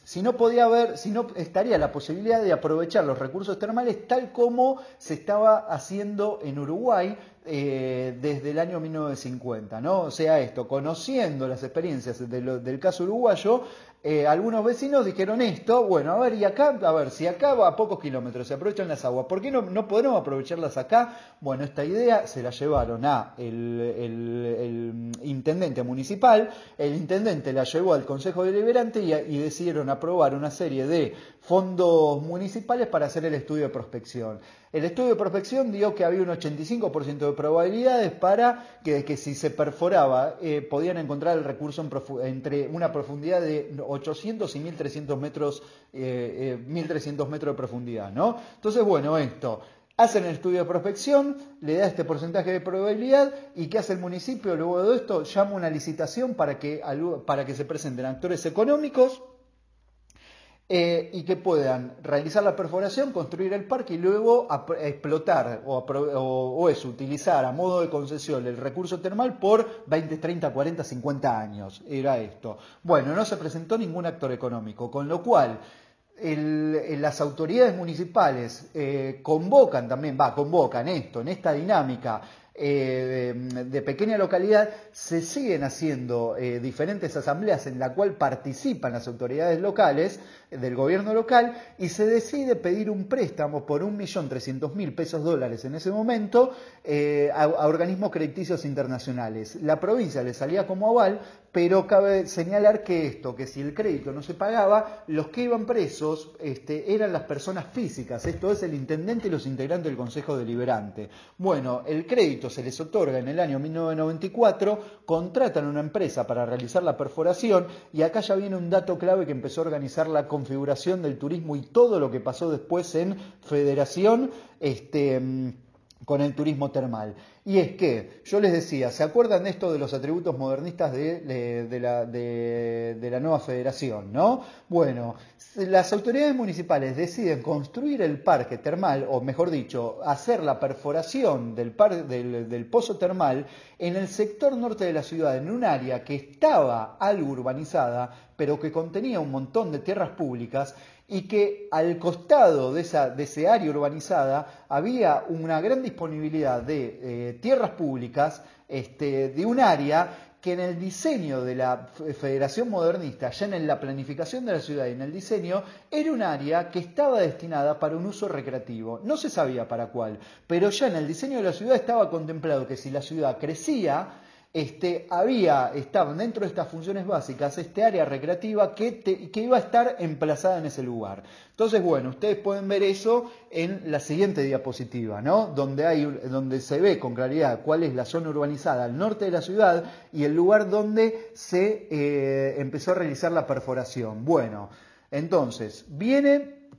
si no podía haber, si no estaría la posibilidad de aprovechar los recursos termales tal como se estaba haciendo en Uruguay eh, desde el año 1950, ¿no? O sea, esto, conociendo las experiencias del caso uruguayo, eh, algunos vecinos dijeron esto, bueno, a ver, y acá, a ver, si acá va a pocos kilómetros se aprovechan las aguas, ¿por qué no, no podemos aprovecharlas acá? Bueno, esta idea se la llevaron a el, intendente municipal, el intendente la llevó al Consejo Deliberante y, y decidieron aprobar una serie de fondos municipales para hacer el estudio de prospección. El estudio de prospección dio que había un 85% de probabilidades para que, que si se perforaba eh, podían encontrar el recurso entre una profundidad de 800 y 1300 metros, eh, 1300 eh, metros de profundidad, ¿no? Entonces, bueno, esto. Hacen el estudio de prospección, le da este porcentaje de probabilidad y ¿qué hace el municipio? Luego de esto llama una licitación para que, para que se presenten actores económicos eh, y que puedan realizar la perforación, construir el parque y luego explotar o, o, utilizar a modo de concesión el recurso termal por 20, 30, 40, 50 años. Era esto. Bueno, no se presentó ningún actor económico, con lo cual las autoridades municipales eh, convocan también, va, convocan esto, en esta dinámica eh, de, pequeña localidad, se siguen haciendo diferentes asambleas en la cual participan las autoridades locales del gobierno local y se decide pedir un préstamo por 1.300.000 pesos dólares en ese momento a, a, organismos crediticios internacionales. La provincia le salía como aval, pero cabe señalar que esto, que si el crédito no se pagaba, los que iban presos este, eran las personas físicas, esto es el intendente y los integrantes del Consejo Deliberante. Bueno, el crédito se les otorga en el año 1994, contratan una empresa para realizar la perforación y acá ya viene un dato clave que empezó a organizar la configuración del turismo y todo lo que pasó después en Federación este, mm, con el turismo termal. Y es que, yo les decía, ¿se acuerdan de esto de los atributos modernistas de, la, de, la, nueva federación? ¿no? Bueno, las autoridades municipales deciden construir el parque termal, o mejor dicho, hacer la perforación del, del, del pozo termal en el sector norte de la ciudad, en un área que estaba algo urbanizada, pero que contenía un montón de tierras públicas y que al costado de, esa, de ese área urbanizada había una gran disponibilidad de eh, tierras públicas este, de un área que en el diseño de la Federación Modernista, ya en la planificación de la ciudad y en el diseño, era un área que estaba destinada para un uso recreativo. No se sabía para cuál, pero ya en el diseño de la ciudad estaba contemplado que si la ciudad crecía, este, había, estaban dentro de estas funciones básicas este área recreativa que, que, iba a estar emplazada en ese lugar. Entonces, bueno, ustedes pueden ver eso en la siguiente diapositiva, ¿no? Donde, hay, donde se ve con claridad cuál es la zona urbanizada al norte de la ciudad y el lugar donde se eh, empezó a realizar la perforación. Bueno, entonces, viene,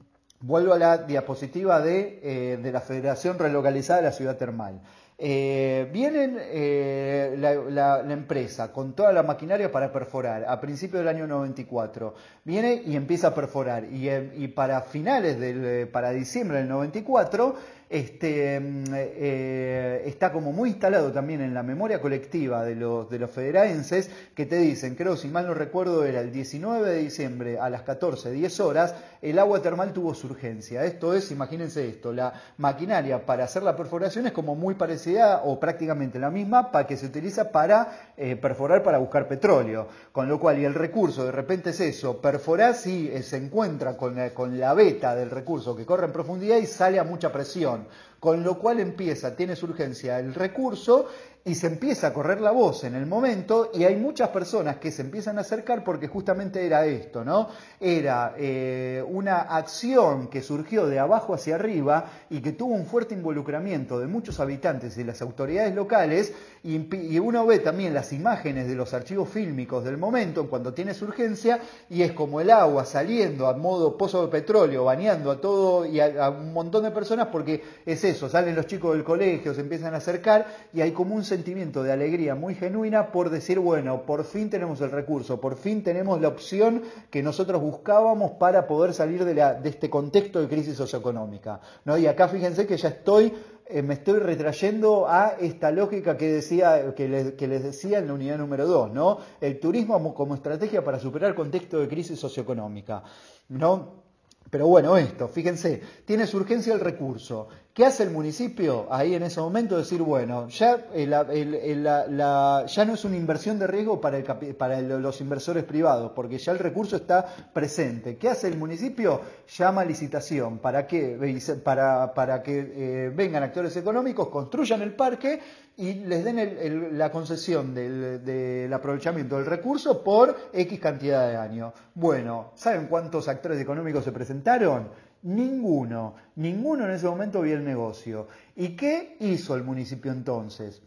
vuelvo a la diapositiva de, eh, de la Federación Relocalizada de la Ciudad Termal. Eh, viene eh, la, empresa con toda la maquinaria para perforar a principios del año 94. Viene y empieza a perforar. Y, y para finales del, para diciembre del 94 este, mm, eh, está como muy instalado también en la memoria colectiva de los, de los federaenses que te dicen, creo si mal no recuerdo era el 19 de diciembre a las 14, 10 horas, el agua termal tuvo su urgencia. Esto es, imagínense esto, la maquinaria para hacer la perforación es como muy parecida o prácticamente la misma para que se utiliza para eh, perforar para buscar petróleo. Con lo cual, y el recurso de repente es eso, perforar si eh, se encuentra con, con la beta del recurso que corre en profundidad y sale a mucha presión con lo cual empieza, tiene su urgencia el recurso y se empieza a correr la voz en el momento y hay muchas personas que se empiezan a acercar porque justamente era esto, ¿no? Era eh, una acción que surgió de abajo hacia arriba y que tuvo un fuerte involucramiento de muchos habitantes y las autoridades locales y, uno ve también las imágenes de los archivos fílmicos del momento cuando tiene su urgencia y es como el agua saliendo a modo pozo de petróleo, bañando a todo y a, a un montón de personas porque es eso, salen los chicos del colegio, se empiezan a acercar y hay como un sentimiento de alegría muy genuina por decir, bueno, por fin tenemos el recurso, por fin tenemos la opción que nosotros buscábamos para poder salir de, este contexto de crisis socioeconómica. ¿no? Y acá fíjense que ya estoy eh, me estoy retrayendo a esta lógica que, decía, que, les, que les decía en la unidad número 2, ¿no? El turismo como estrategia para superar el contexto de crisis socioeconómica, ¿no? Pero bueno, esto, fíjense, tiene su urgencia el recurso. ¿Qué hace el municipio ahí en ese momento? Decir, bueno, ya, ya no es una inversión de riesgo para, para los inversores privados, porque ya el recurso está presente. ¿Qué hace el municipio? Llama a licitación. ¿Para qué? Para, para que eh, vengan actores económicos, construyan el parque y les den la concesión del, del, aprovechamiento del recurso por X cantidad de años. Bueno, ¿saben cuántos actores económicos se presentaron? Ninguno, ninguno en ese momento vio el negocio. ¿Y qué hizo el municipio entonces?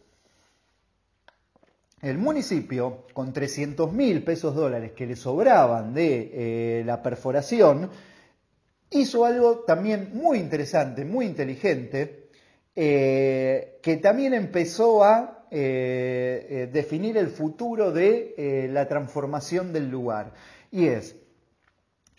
El municipio, con 300 mil pesos dólares que le sobraban de eh, la perforación, hizo algo también muy interesante, muy inteligente, eh, que también empezó a eh, definir el futuro de la transformación del lugar. Y es,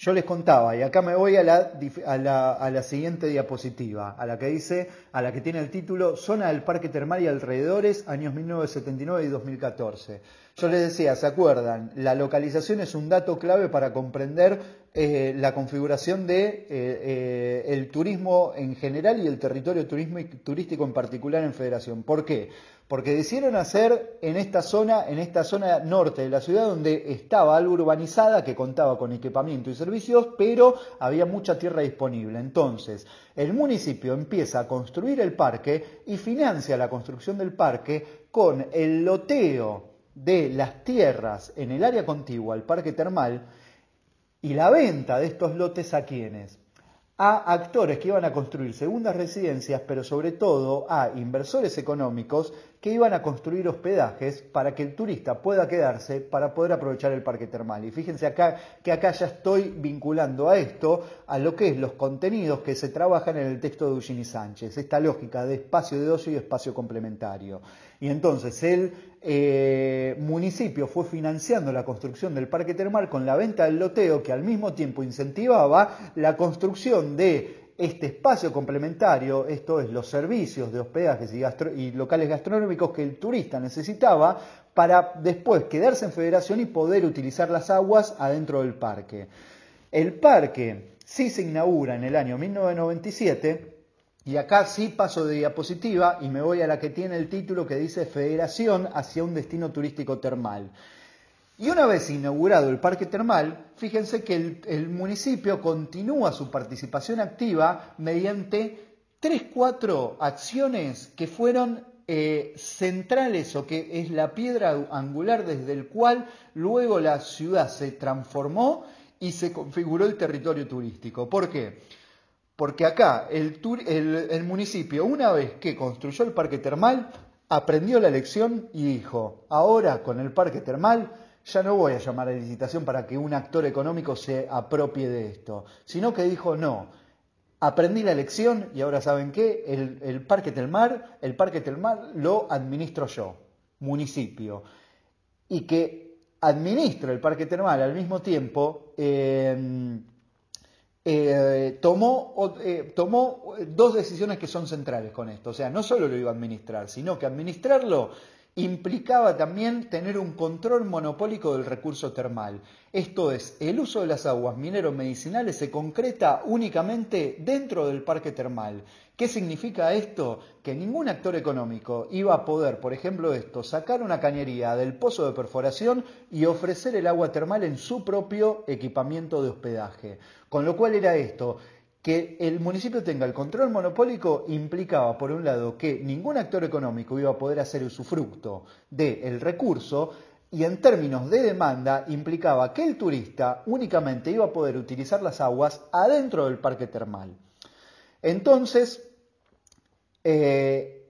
yo les contaba, y acá me voy a la, a, la, siguiente diapositiva, a la que dice, a la que tiene el título Zona del Parque Termal y alrededores, años 1979 y 2014. Yo les decía, ¿se acuerdan? La localización es un dato clave para comprender eh, la configuración de eh, eh, turismo en general y el territorio turístico en particular en Federación. ¿Por qué? Porque decidieron hacer en esta zona, en esta zona norte de la ciudad, donde estaba algo urbanizada, que contaba con equipamiento y servicios, pero había mucha tierra disponible. Entonces, el municipio empieza a construir el parque y financia la construcción del parque con el loteo de las tierras en el área contigua al parque termal y la venta de estos lotes a quienes? A actores que iban a construir segundas residencias, pero sobre todo a inversores económicos que iban a construir hospedajes para que el turista pueda quedarse para poder aprovechar el parque termal. Y fíjense acá que acá ya estoy vinculando a esto a lo que es los contenidos que se trabajan en el texto de Eugeni Sánchez, esta lógica de espacio de ocio y espacio complementario. Y entonces el eh, municipio fue financiando la construcción del parque termal con la venta del loteo que al mismo tiempo incentivaba la construcción de este espacio complementario, esto es los servicios de hospedajes y, locales gastronómicos que el turista necesitaba para después quedarse en federación y poder utilizar las aguas adentro del parque. El parque sí se inaugura en el año 1997 y acá sí paso de diapositiva y me voy a la que tiene el título que dice Federación hacia un destino turístico termal. Y una vez inaugurado el parque termal, fíjense que el, municipio continúa su participación activa mediante tres, cuatro acciones que fueron eh, centrales o que es la piedra angular desde el cual luego la ciudad se transformó y se configuró el territorio turístico. ¿Por qué? Porque acá el, el municipio, una vez que construyó el parque termal, aprendió la lección y dijo, ahora con el parque termal ya no voy a llamar a licitación para que un actor económico se apropie de esto, sino que dijo, no, aprendí la lección y ahora saben qué, el, Parque Telmar, el Parque Telmar lo administro yo, municipio, y que administro el Parque Termal al mismo tiempo, em, eh, tomó, eh, tomó dos decisiones que son centrales con esto. O sea, no solo lo iba a administrar, sino que administrarlo implicaba también tener un control monopólico del recurso termal. Esto es, el uso de las aguas minero-medicinales se concreta únicamente dentro del parque termal. ¿Qué significa esto? Que ningún actor económico iba a poder, por ejemplo, esto, sacar una cañería del pozo de perforación y ofrecer el agua termal en su propio equipamiento de hospedaje. Con lo cual era esto, que el municipio tenga el control monopólico implicaba, por un lado, que ningún actor económico iba a poder hacer usufructo del recurso y en términos de demanda implicaba que el turista únicamente iba a poder utilizar las aguas adentro del parque termal. Entonces, eh,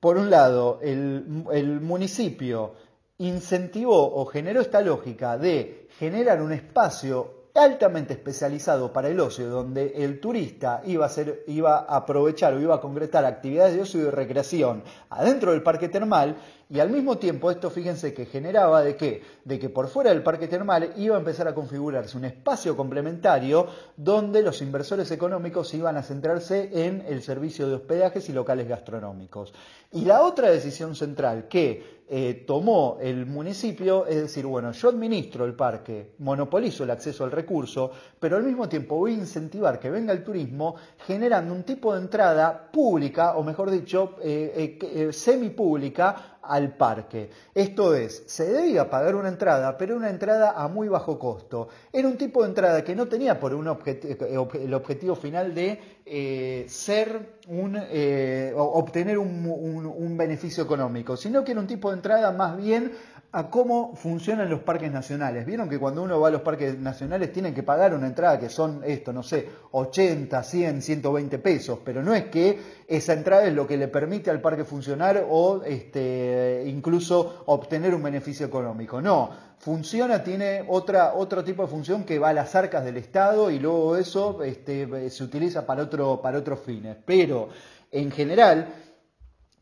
por un lado, el municipio incentivó o generó esta lógica de generar un espacio altamente especializado para el ocio, donde el turista iba a, aprovechar o iba a concretar actividades de ocio y de recreación adentro del parque termal y al mismo tiempo esto fíjense que generaba de qué? De que por fuera del parque termal iba a empezar a configurarse un espacio complementario donde los inversores económicos iban a centrarse en el servicio de hospedajes y locales gastronómicos. Y la otra decisión central que eh, tomó el municipio es decir, bueno, yo administro el parque, monopolizo el acceso al recurso, pero al mismo tiempo voy a incentivar que venga el turismo generando un tipo de entrada pública, o mejor dicho, eh, eh, semipública, al parque. Esto es, se debía pagar una entrada, pero una entrada a muy bajo costo. Era un tipo de entrada que no tenía por un el objetivo final de eh, ser un, eh, obtener un beneficio económico, sino que era un tipo de entrada más bien a cómo funcionan los parques nacionales. Vieron que cuando uno va a los parques nacionales tienen que pagar una entrada que son esto, no sé, 80, 100, 120 pesos, pero no es que esa entrada es lo que le permite al parque funcionar o este, incluso obtener un beneficio económico. No, funciona, tiene otra, otro tipo de función que va a las arcas del Estado y luego eso este, se utiliza para, otro, para otros fines. Pero en general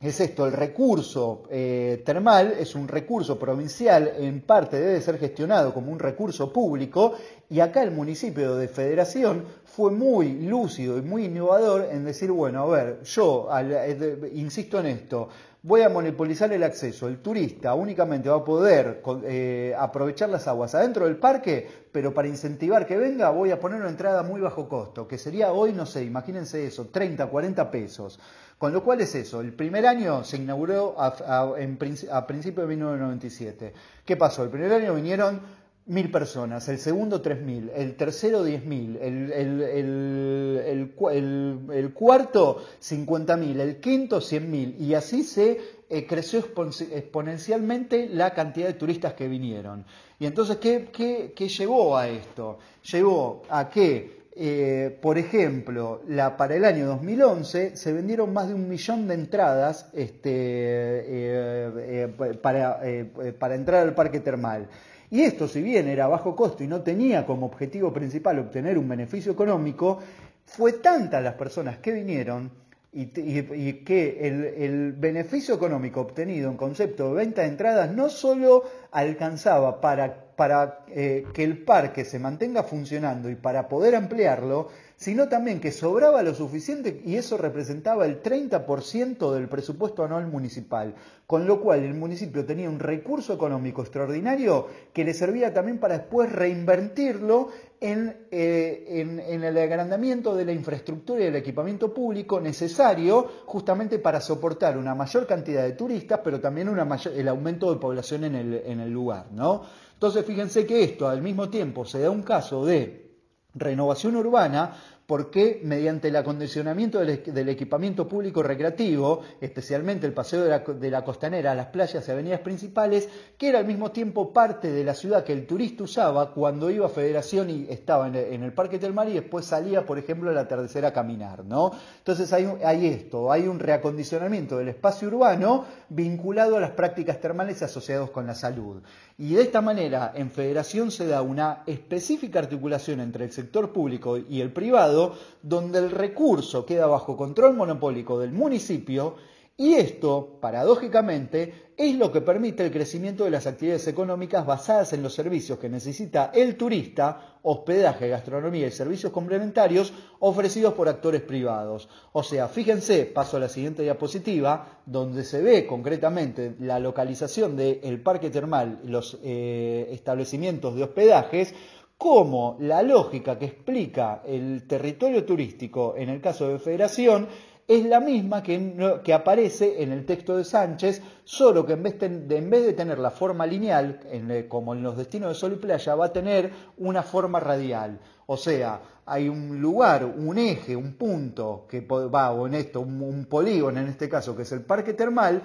es esto, el recurso eh, termal es un recurso provincial, en parte debe ser gestionado como un recurso público, y acá el municipio de Federación fue muy lúcido y muy innovador en decir, bueno, a ver, yo eh, insisto en esto, voy a monopolizar el acceso, el turista únicamente va a poder eh, aprovechar las aguas adentro del parque, pero para incentivar que venga voy a poner una entrada muy bajo costo, que sería hoy, no sé, imagínense eso, 30, 40 pesos. Con lo cual es eso, el primer año se inauguró a, a principios de 1997. ¿Qué pasó? El primer año vinieron mil personas, el segundo tres mil, el tercero diez mil, el, cuarto cincuenta mil, el quinto cien mil, y así se eh, creció exponencialmente la cantidad de turistas que vinieron. Y entonces, ¿qué, qué, qué llevó a esto? Llevó a que eh, por ejemplo, la, para el año 2011 se vendieron más de un millón de entradas este, eh, eh, para, entrar al parque termal. Y esto, si bien era bajo costo y no tenía como objetivo principal obtener un beneficio económico, fue tantas las personas que vinieron y, que el, beneficio económico obtenido en concepto de venta de entradas no solo alcanzaba para, para eh, que el parque se mantenga funcionando y para poder ampliarlo, sino también que sobraba lo suficiente y eso representaba el 30% del presupuesto anual municipal, con lo cual el municipio tenía un recurso económico extraordinario que le servía también para después reinvertirlo en, eh, el agrandamiento de la infraestructura y del equipamiento público necesario justamente para soportar una mayor cantidad de turistas, pero también una el aumento de población en el, en el lugar. ¿no? Entonces fíjense que esto al mismo tiempo se da un caso de renovación urbana porque mediante el acondicionamiento del, equipamiento público recreativo, especialmente el paseo de la, costanera a las playas y avenidas principales, que era al mismo tiempo parte de la ciudad que el turista usaba cuando iba a Federación y estaba en el, Parque Telmar y después salía, por ejemplo, al atardecer a caminar, ¿no? Entonces hay, hay esto, hay un reacondicionamiento del espacio urbano vinculado a las prácticas termales asociados con la salud. Y de esta manera, en Federación se da una específica articulación entre el sector público y el privado, donde el recurso queda bajo control monopólico del municipio y esto, paradójicamente, es lo que permite el crecimiento de las actividades económicas basadas en los servicios que necesita el turista, hospedaje, gastronomía y servicios complementarios ofrecidos por actores privados. O sea, fíjense, paso a la siguiente diapositiva, donde se ve concretamente la localización del parque termal, los eh, establecimientos de hospedajes, como la lógica que explica el territorio turístico en el caso de Federación es la misma que, aparece en el texto de Sánchez, solo que en vez de, en vez de tener la forma lineal, eh, como en los destinos de sol y playa, va a tener una forma radial. O sea, hay un lugar, un eje, un punto que va, o en esto, un polígono en este caso, que es el parque termal,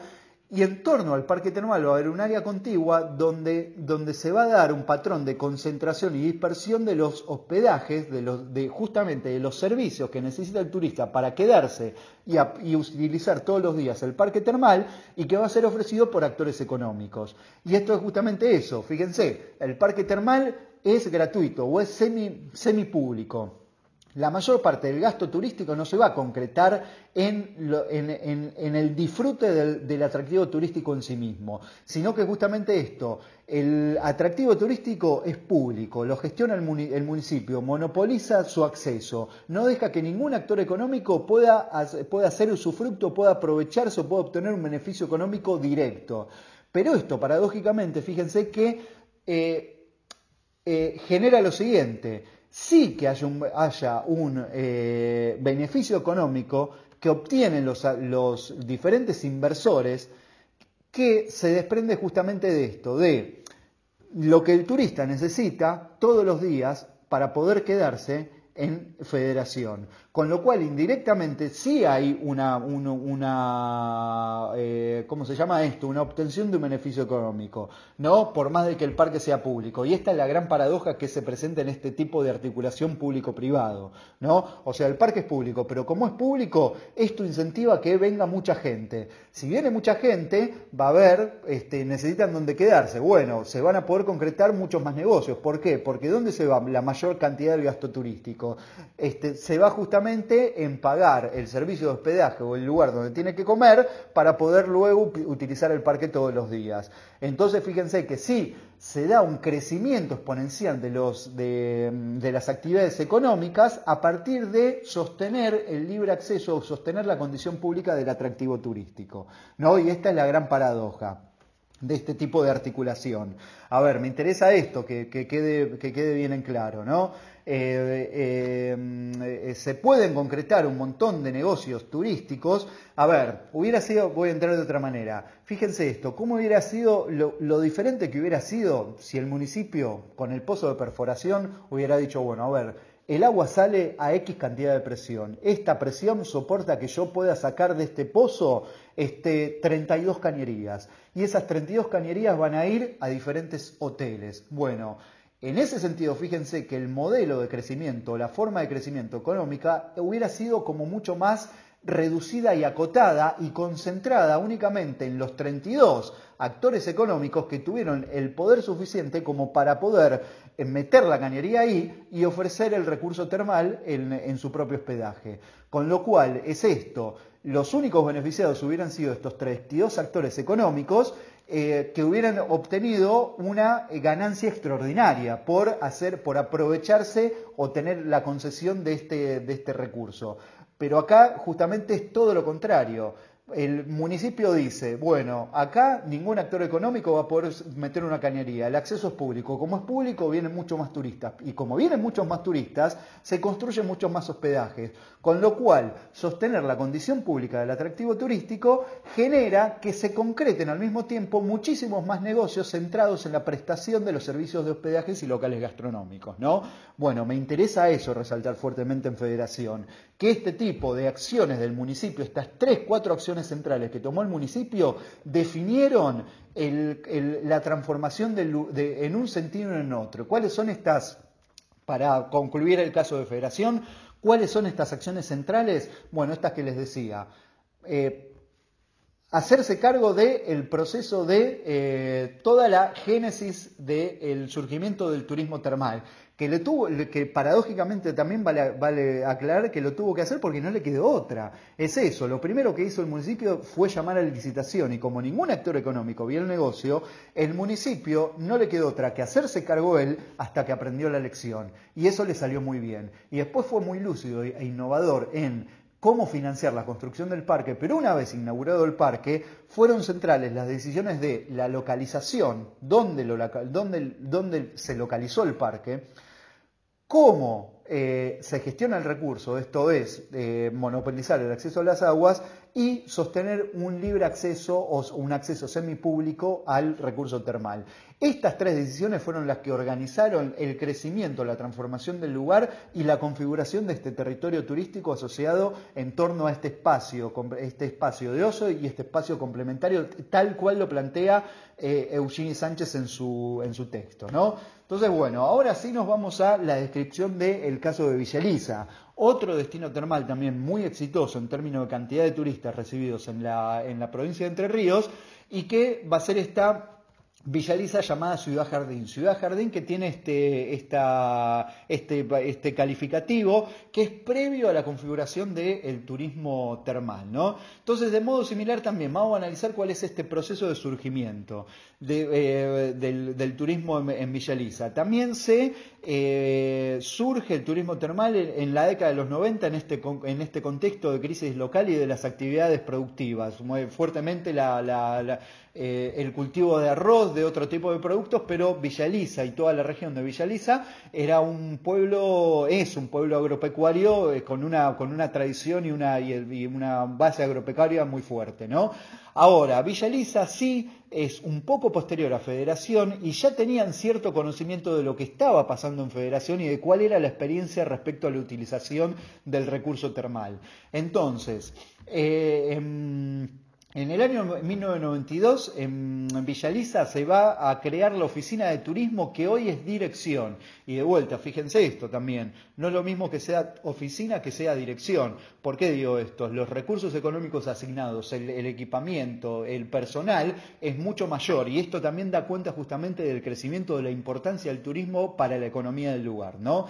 y en torno al parque termal va a haber un área contigua donde, donde se va a dar un patrón de concentración y dispersión de los hospedajes, de, los, de justamente de los servicios que necesita el turista para quedarse y, y, utilizar todos los días el parque termal y que va a ser ofrecido por actores económicos. Y esto es justamente eso, fíjense, el parque termal es gratuito o es semi, semipúblico la mayor parte del gasto turístico no se va a concretar en, el disfrute del, atractivo turístico en sí mismo, sino que justamente esto, el atractivo turístico es público, lo gestiona el, municipio, monopoliza su acceso, no deja que ningún actor económico pueda, pueda hacer usufructo, pueda aprovecharse o pueda obtener un beneficio económico directo. Pero esto, paradójicamente, fíjense que eh, eh, genera lo siguiente, sí que haya un, eh, beneficio económico que obtienen los, los diferentes inversores que se desprende justamente de esto, de lo que el turista necesita todos los días para poder quedarse en federación. Con lo cual, indirectamente, sí hay una, una eh, ¿cómo se llama esto? Una obtención de un beneficio económico, ¿no? Por más de que el parque sea público. Y esta es la gran paradoja que se presenta en este tipo de articulación público-privado, ¿no? O sea, el parque es público, pero como es público, esto incentiva que venga mucha gente. Si viene mucha gente, va a haber, este, necesitan dónde quedarse. Bueno, se van a poder concretar muchos más negocios. ¿Por qué? Porque ¿dónde se va la mayor cantidad del gasto turístico? Este, se va justamente en pagar el servicio de hospedaje o el lugar donde tiene que comer para poder luego utilizar el parque todos los días. Entonces, fíjense que sí, se da un crecimiento exponencial de, los, de, de, las actividades económicas a partir de sostener el libre acceso o sostener la condición pública del atractivo turístico. ¿no? Y esta es la gran paradoja de este tipo de articulación. A ver, me interesa esto, que, quede, que quede, bien en claro, ¿no? Eh, eh, se pueden concretar un montón de negocios turísticos. A ver, hubiera sido, voy a entrar de otra manera. Fíjense esto, ¿cómo hubiera sido lo, lo diferente que hubiera sido si el municipio con el pozo de perforación hubiera dicho, bueno, a ver, el agua sale a X cantidad de presión. Esta presión soporta que yo pueda sacar de este pozo este, 32 cañerías. Y esas 32 cañerías van a ir a diferentes hoteles. Bueno, en ese sentido, fíjense que el modelo de crecimiento, la forma de crecimiento económica, hubiera sido como mucho más reducida y acotada y concentrada únicamente en los 32 actores económicos que tuvieron el poder suficiente como para poder eh, meter la cañería ahí y ofrecer el recurso termal en, su propio hospedaje. Con lo cual es esto, los únicos beneficiados hubieran sido estos 32 actores económicos eh, que hubieran obtenido una eh, ganancia extraordinaria por hacer, por aprovecharse o tener la concesión de este, de este recurso. Pero acá justamente es todo lo contrario el municipio dice, bueno, acá ningún actor económico va a poder meter una cañería, el acceso es público, como es público vienen muchos más turistas. Y como vienen muchos más turistas se construyen muchos más hospedajes, con lo cual sostener la condición pública del atractivo turístico genera que se concreten al mismo tiempo muchísimos más negocios centrados en la prestación de los servicios de hospedajes y locales gastronómicos, ¿no? Bueno, me interesa eso resaltar fuertemente en Federación, que este tipo de acciones del municipio, estas tres, cuatro acciones centrales que tomó el municipio, definieron la transformación en un sentido y en otro. ¿Cuáles son estas, para concluir el caso de federación, cuáles son estas acciones centrales? Bueno, estas que les decía. Eh, hacerse cargo del proceso de eh, toda la génesis del surgimiento del turismo termal, que, le tuvo, que paradójicamente también vale, aclarar que lo tuvo que hacer porque no le quedó otra. Es eso, lo primero que hizo el municipio fue llamar a la licitación y como ningún actor económico vio el negocio, el municipio no le quedó otra que hacerse cargo él hasta que aprendió la lección. Y eso le salió muy bien. Y después fue muy lúcido e innovador en cómo financiar la construcción del parque, pero una vez inaugurado el parque, fueron centrales las decisiones de la localización, dónde, lo, dónde, dónde se localizó el parque, cómo eh, se gestiona el recurso, esto es, eh, monopolizar el acceso a las aguas y sostener un libre acceso o un acceso semipúblico al recurso termal. Estas tres decisiones fueron las que organizaron el crecimiento, la transformación del lugar y la configuración de este territorio turístico asociado en torno a este espacio, este espacio de oso y este espacio complementario, tal cual lo plantea eh, Sánchez en su, en su texto. ¿no? Entonces, bueno, ahora sí nos vamos a la descripción del caso de Villa otro destino termal también muy exitoso en términos de cantidad de turistas recibidos en la, en la provincia de Entre Ríos y que va a ser esta Villaliza llamada Ciudad Jardín. Ciudad Jardín que tiene este, este, este, calificativo que es previo a la configuración del turismo termal. ¿no? Entonces, de modo similar también vamos a analizar cuál es este proceso de surgimiento eh, del, turismo en, Villaliza. También se eh, surge el turismo termal en, la década de los 90 en este, en este contexto de crisis local y de las actividades productivas. Fuertemente la eh, el cultivo de arroz, de otro tipo de productos, pero Villaliza y toda la región de Villaliza era un pueblo, es un pueblo agropecuario eh, con, una, con una tradición y una, y una base agropecuaria muy fuerte, ¿no? Ahora, Villaliza sí es un poco posterior a Federación y ya tenían cierto conocimiento de lo que estaba pasando en Federación y de cuál era la experiencia respecto a la utilización del recurso termal. Entonces, eh, em, en el año 1992, en Villaliza se va a crear la oficina de turismo que hoy es dirección. Y de vuelta, fíjense esto también, no es lo mismo que sea oficina que sea dirección. ¿Por qué digo esto? Los recursos económicos asignados, el, el equipamiento, el personal es mucho mayor y esto también da cuenta justamente del crecimiento de la importancia del turismo para la economía del lugar, ¿no?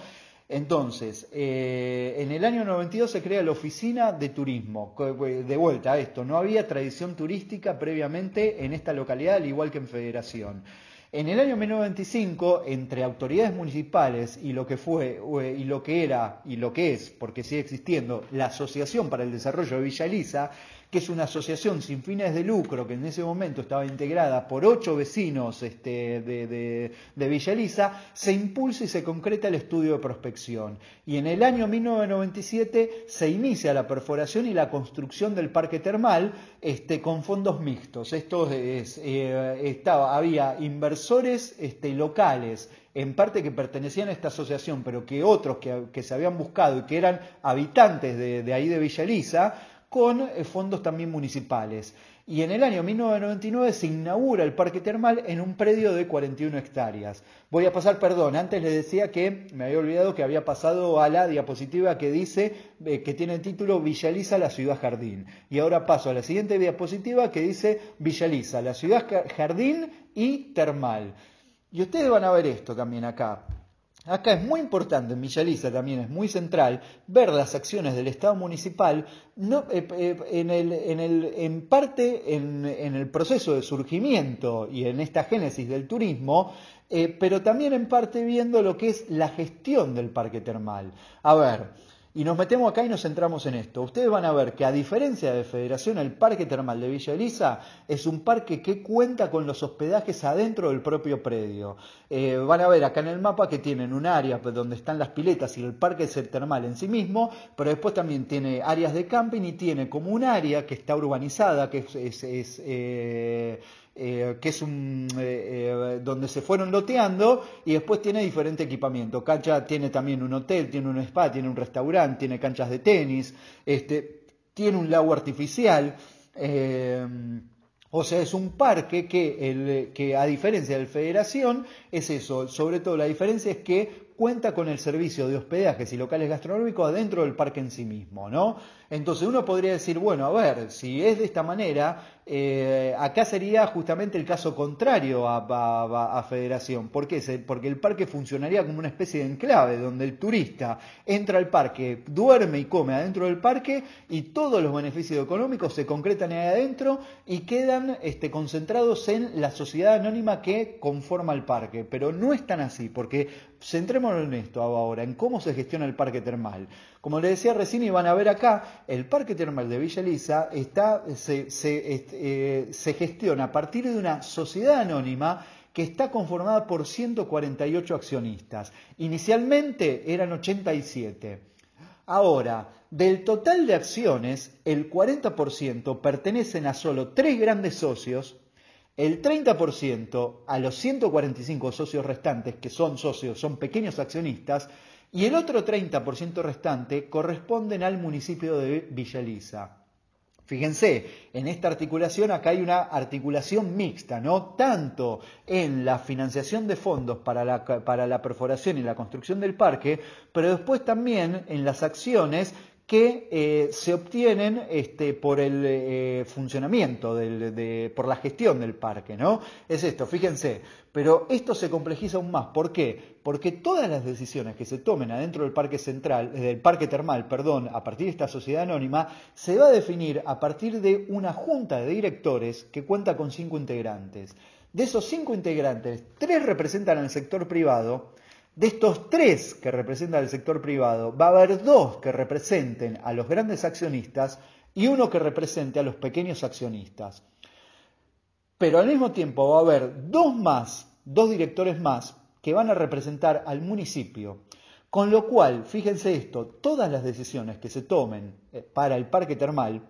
Entonces, eh, en el año 92 se crea la Oficina de Turismo. De vuelta a esto, no había tradición turística previamente en esta localidad, al igual que en Federación. En el año 1925, entre autoridades municipales y lo que fue y lo que era y lo que es, porque sigue existiendo, la Asociación para el Desarrollo de Villa Elisa, que es una asociación sin fines de lucro que en ese momento estaba integrada por ocho vecinos este, de, de, Villa Elisa, se impulsa y se concreta el estudio de prospección. Y en el año 1997 se inicia la perforación y la construcción del parque termal este, con fondos mixtos. Esto es, eh, estaba, había inversores este, locales en parte que pertenecían a esta asociación, pero que otros que, se habían buscado y que eran habitantes de, de ahí de Villa Elisa, con eh, fondos también municipales. Y en el año 1999 se inaugura el parque termal en un predio de 41 hectáreas. Voy a pasar, perdón, antes les decía que me había olvidado que había pasado a la diapositiva que dice eh, que tiene el título Villaliza la ciudad jardín. Y ahora paso a la siguiente diapositiva que dice Villaliza la ciudad jardín y termal. Y ustedes van a ver esto también acá. Acá es muy importante, en Villaliza también es muy central, ver las acciones del Estado municipal no, eh, eh, en, parte en, en, el proceso de surgimiento y en esta génesis del turismo, eh, pero también en parte viendo lo que es la gestión del parque termal. A ver, y nos metemos acá y nos centramos en esto. Ustedes van a ver que a diferencia de Federación, el Parque Termal de Villa Elisa es un parque que cuenta con los hospedajes adentro del propio predio. Eh, van a ver acá en el mapa que tienen un área donde están las piletas y el parque termal en sí mismo, pero después también tiene áreas de camping y tiene como un área que está urbanizada, que es, eh, eh, que es un, eh, eh, donde se fueron loteando y después tiene diferente equipamiento. Cancha tiene también un hotel, tiene un spa, tiene un restaurante, tiene canchas de tenis, este, tiene un lago artificial. o sea, es un parque que, el, que a diferencia del Federación es eso, sobre todo la diferencia es que cuenta con el servicio de hospedajes y locales gastronómicos dentro del parque en sí mismo, ¿no? Entonces uno podría decir, bueno, a ver, si es de esta manera, eh, acá sería justamente el caso contrario a, Federación. ¿Por qué? Porque el parque funcionaría como una especie de enclave donde el turista entra al parque, duerme y come adentro del parque y todos los beneficios económicos se concretan ahí adentro y quedan este, concentrados en la sociedad anónima que conforma el parque. Pero no es tan así, porque centrémonos en esto ahora, en cómo se gestiona el parque termal. Como les decía recién y van a ver acá, el parque termal de Villa Elisa está, se, eh, se gestiona a partir de una sociedad anónima que está conformada por 148 accionistas. Inicialmente eran 87. Ahora, del total de acciones, el 40% pertenecen a solo tres grandes socios el 30% a los 145 socios restantes, que son socios, son pequeños accionistas, y el otro 30% restante corresponden al municipio de Villa Elisa. Fíjense, en esta articulación acá hay una articulación mixta, ¿no? Tanto en la financiación de fondos para la, para la perforación y la construcción del parque, pero después también en las acciones que eh, se obtienen este, por el eh, funcionamiento, por la gestión del parque, ¿no? Es esto, fíjense, pero esto se complejiza aún más. ¿Por qué? Porque todas las decisiones que se tomen adentro del parque central, eh, del parque termal, perdón, a partir de esta sociedad anónima, se va a definir a partir de una junta de directores que cuenta con cinco integrantes. De esos cinco integrantes, tres representan al sector privado, de estos tres que representan el sector privado, va a haber dos que representen a los grandes accionistas y uno que represente a los pequeños accionistas. Pero al mismo tiempo va a haber dos más, dos directores más, que van a representar al municipio. Con lo cual, fíjense esto, todas las decisiones que se tomen eh, para el parque termal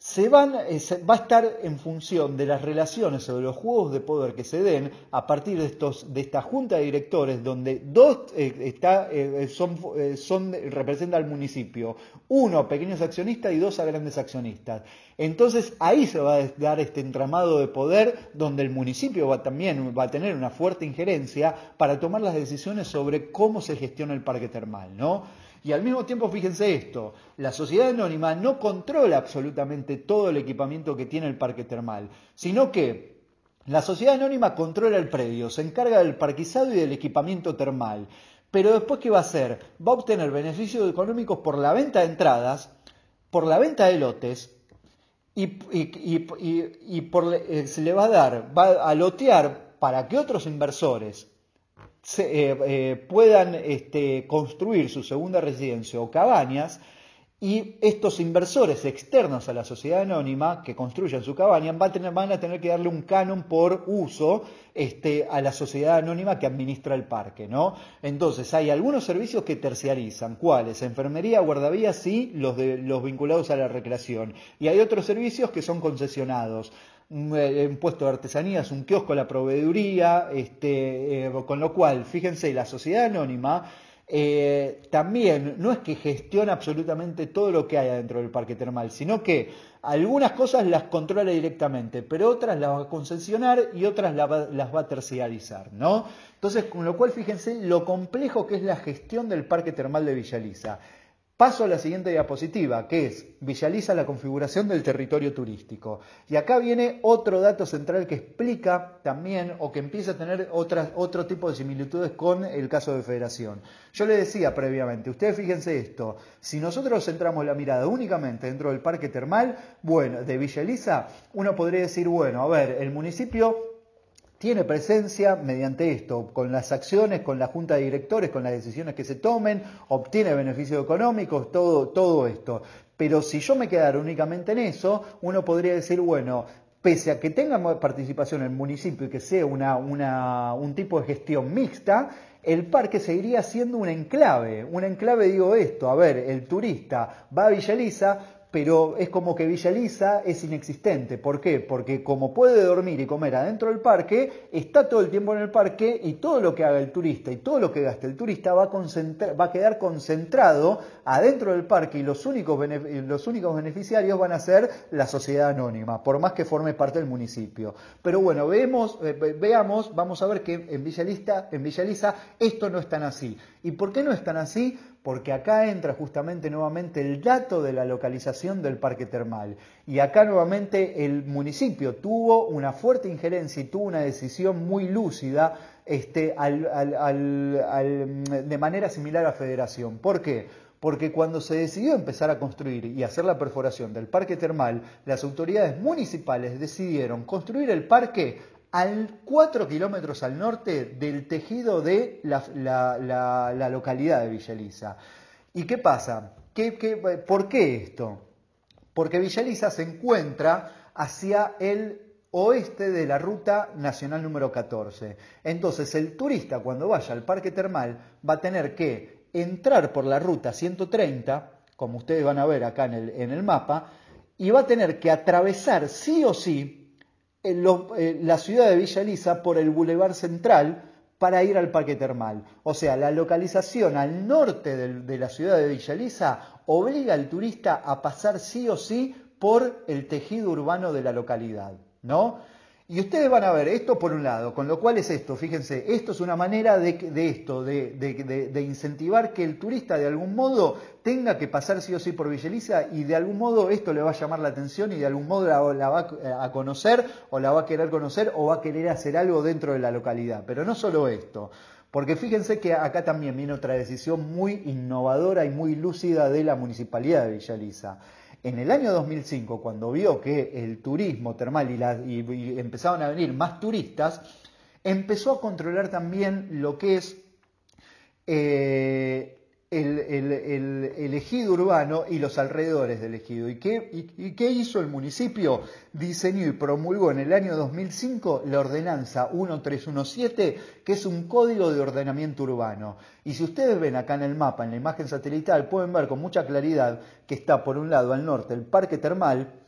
se van, eh, va a estar en función de las relaciones o de los juegos de poder que se den a partir de, estos, de esta junta de directores donde dos eh, está, eh, son, son, representa al municipio, uno pequeños accionistas y dos a grandes accionistas. Entonces ahí se va a dar este entramado de poder donde el municipio va, también va a tener una fuerte injerencia para tomar las decisiones sobre cómo se gestiona el parque termal, ¿no? Y al mismo tiempo, fíjense esto, la sociedad anónima no controla absolutamente todo el equipamiento que tiene el parque termal, sino que la sociedad anónima controla el predio, se encarga del parquizado y del equipamiento termal, pero después, ¿qué va a hacer? Va a obtener beneficios económicos por la venta de entradas, por la venta de lotes, y, por, eh, se le va a dar, va a lotear para que otros inversores eh, eh, puedan este, construir su segunda residencia o cabañas y estos inversores externos a la sociedad anónima que construyan su cabaña van a tener, van a tener que darle un canon por uso este, a la sociedad anónima que administra el parque, ¿no? Entonces hay algunos servicios que terciarizan, ¿cuáles? Enfermería, guardavías, sí, los, de, los vinculados a la recreación. Y hay otros servicios que son concesionados un, eh, puesto de artesanías, un kiosco, la proveeduría, este, eh, con lo cual, fíjense, la sociedad anónima eh, también no es que gestiona absolutamente todo lo que hay dentro del parque termal, sino que algunas cosas las controla directamente, pero otras las va a concesionar y otras las va, a terciarizar, ¿no? Entonces, con lo cual, fíjense lo complejo que es la gestión del parque termal de Villaliza. Paso a la siguiente diapositiva, que es visualiza la configuración del territorio turístico. Y acá viene otro dato central que explica también o que empieza a tener otro tipo de similitudes con el caso de Federación. Yo le decía previamente, ustedes fíjense esto, si nosotros centramos la mirada únicamente dentro del parque termal, bueno, de Villa uno podría decir, bueno, a ver, el municipio tiene presencia mediante esto, con las acciones, con la junta de directores, con las decisiones que se tomen, obtiene beneficios económicos, todo, todo esto. Pero si yo me quedara únicamente en eso, uno podría decir, bueno, pese a que tenga participación el municipio y que sea una, una, un tipo de gestión mixta, el parque seguiría siendo un enclave. Un enclave digo esto, a ver, el turista va a Villa pero es como que Villa Elisa es inexistente. ¿Por qué? Porque como puede dormir y comer adentro del parque, está todo el tiempo en el parque y todo lo que haga el turista y todo lo que gaste el turista va a, va a quedar concentrado adentro del parque y los únicos, los únicos beneficiarios van a ser la sociedad anónima, por más que forme parte del municipio. Pero bueno, eh, veamos, vamos a ver que en Villa, en Villa Elisa esto no es tan así. ¿Y por qué no es tan así? Porque acá entra justamente nuevamente el dato de la localización del parque termal. Y acá nuevamente el municipio tuvo una fuerte injerencia y tuvo una decisión muy lúcida este, de manera similar a Federación. ¿Por qué? Porque cuando se decidió empezar a construir y hacer la perforación del parque termal, las autoridades municipales decidieron construir el parque al 4 kilómetros al norte del tejido de la, localidad de Villa ¿Y qué pasa? por qué esto? Porque Villa se encuentra hacia el oeste de la ruta nacional número 14. Entonces el turista cuando vaya al parque termal va a tener que entrar por la ruta 130, como ustedes van a ver acá en el mapa, y va a tener que atravesar sí o sí eh, la ciudad de Villa Elisa por el Boulevard Central para ir al parque termal. O sea, la localización al norte de, la ciudad de Villa Elisa obliga al turista a pasar sí o sí por el tejido urbano de la localidad, ¿no? Y ustedes van a ver esto por un lado, con lo cual es esto, fíjense, esto es una manera de, esto, de, incentivar que el turista de algún modo tenga que pasar sí o sí por Villeliza y de algún modo esto le va a llamar la atención y de algún modo la, va a conocer o la va a querer conocer o va a querer hacer algo dentro de la localidad. Pero no solo esto, porque fíjense que acá también viene otra decisión muy innovadora y muy lúcida de la Municipalidad de Villaliza. En el año 2005, cuando vio que el turismo termal y, empezaron a venir más turistas, empezó a controlar también lo que es eh, el, ejido urbano y los alrededores del ejido. ¿Y qué, qué hizo el municipio? Diseñó y promulgó en el año 2005 la ordenanza 1317, que es un código de ordenamiento urbano. Y si ustedes ven acá en el mapa, en la imagen satelital, pueden ver con mucha claridad que está por un lado al norte el parque termal,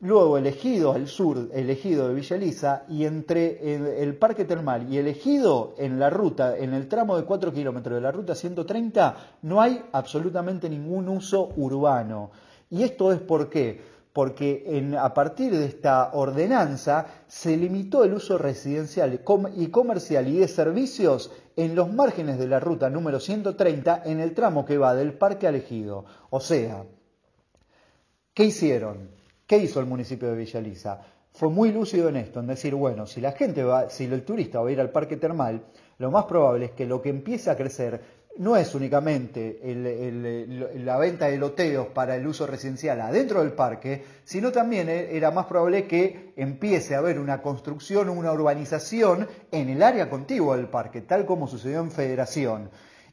Luego elegido al sur, elegido de Villa Elisa, y entre el, Parque Termal y elegido en la ruta, en el tramo de 4 kilómetros de la ruta 130, no hay absolutamente ningún uso urbano. ¿Y esto es por qué? Porque a partir de esta ordenanza se limitó el uso residencial y comercial y de servicios en los márgenes de la ruta número 130 en el tramo que va del parque al ejido. O sea, ¿qué hicieron? ¿Qué hizo el municipio de Villa Fue muy lúcido en esto, en decir, bueno, si la gente va, si el turista va a ir al parque termal, lo más probable es que lo que empiece a crecer no es únicamente la venta de loteos para el uso residencial adentro del parque, sino también eh, era más probable que empiece a haber una construcción o una urbanización en el área contigua del parque, tal como sucedió en Federación.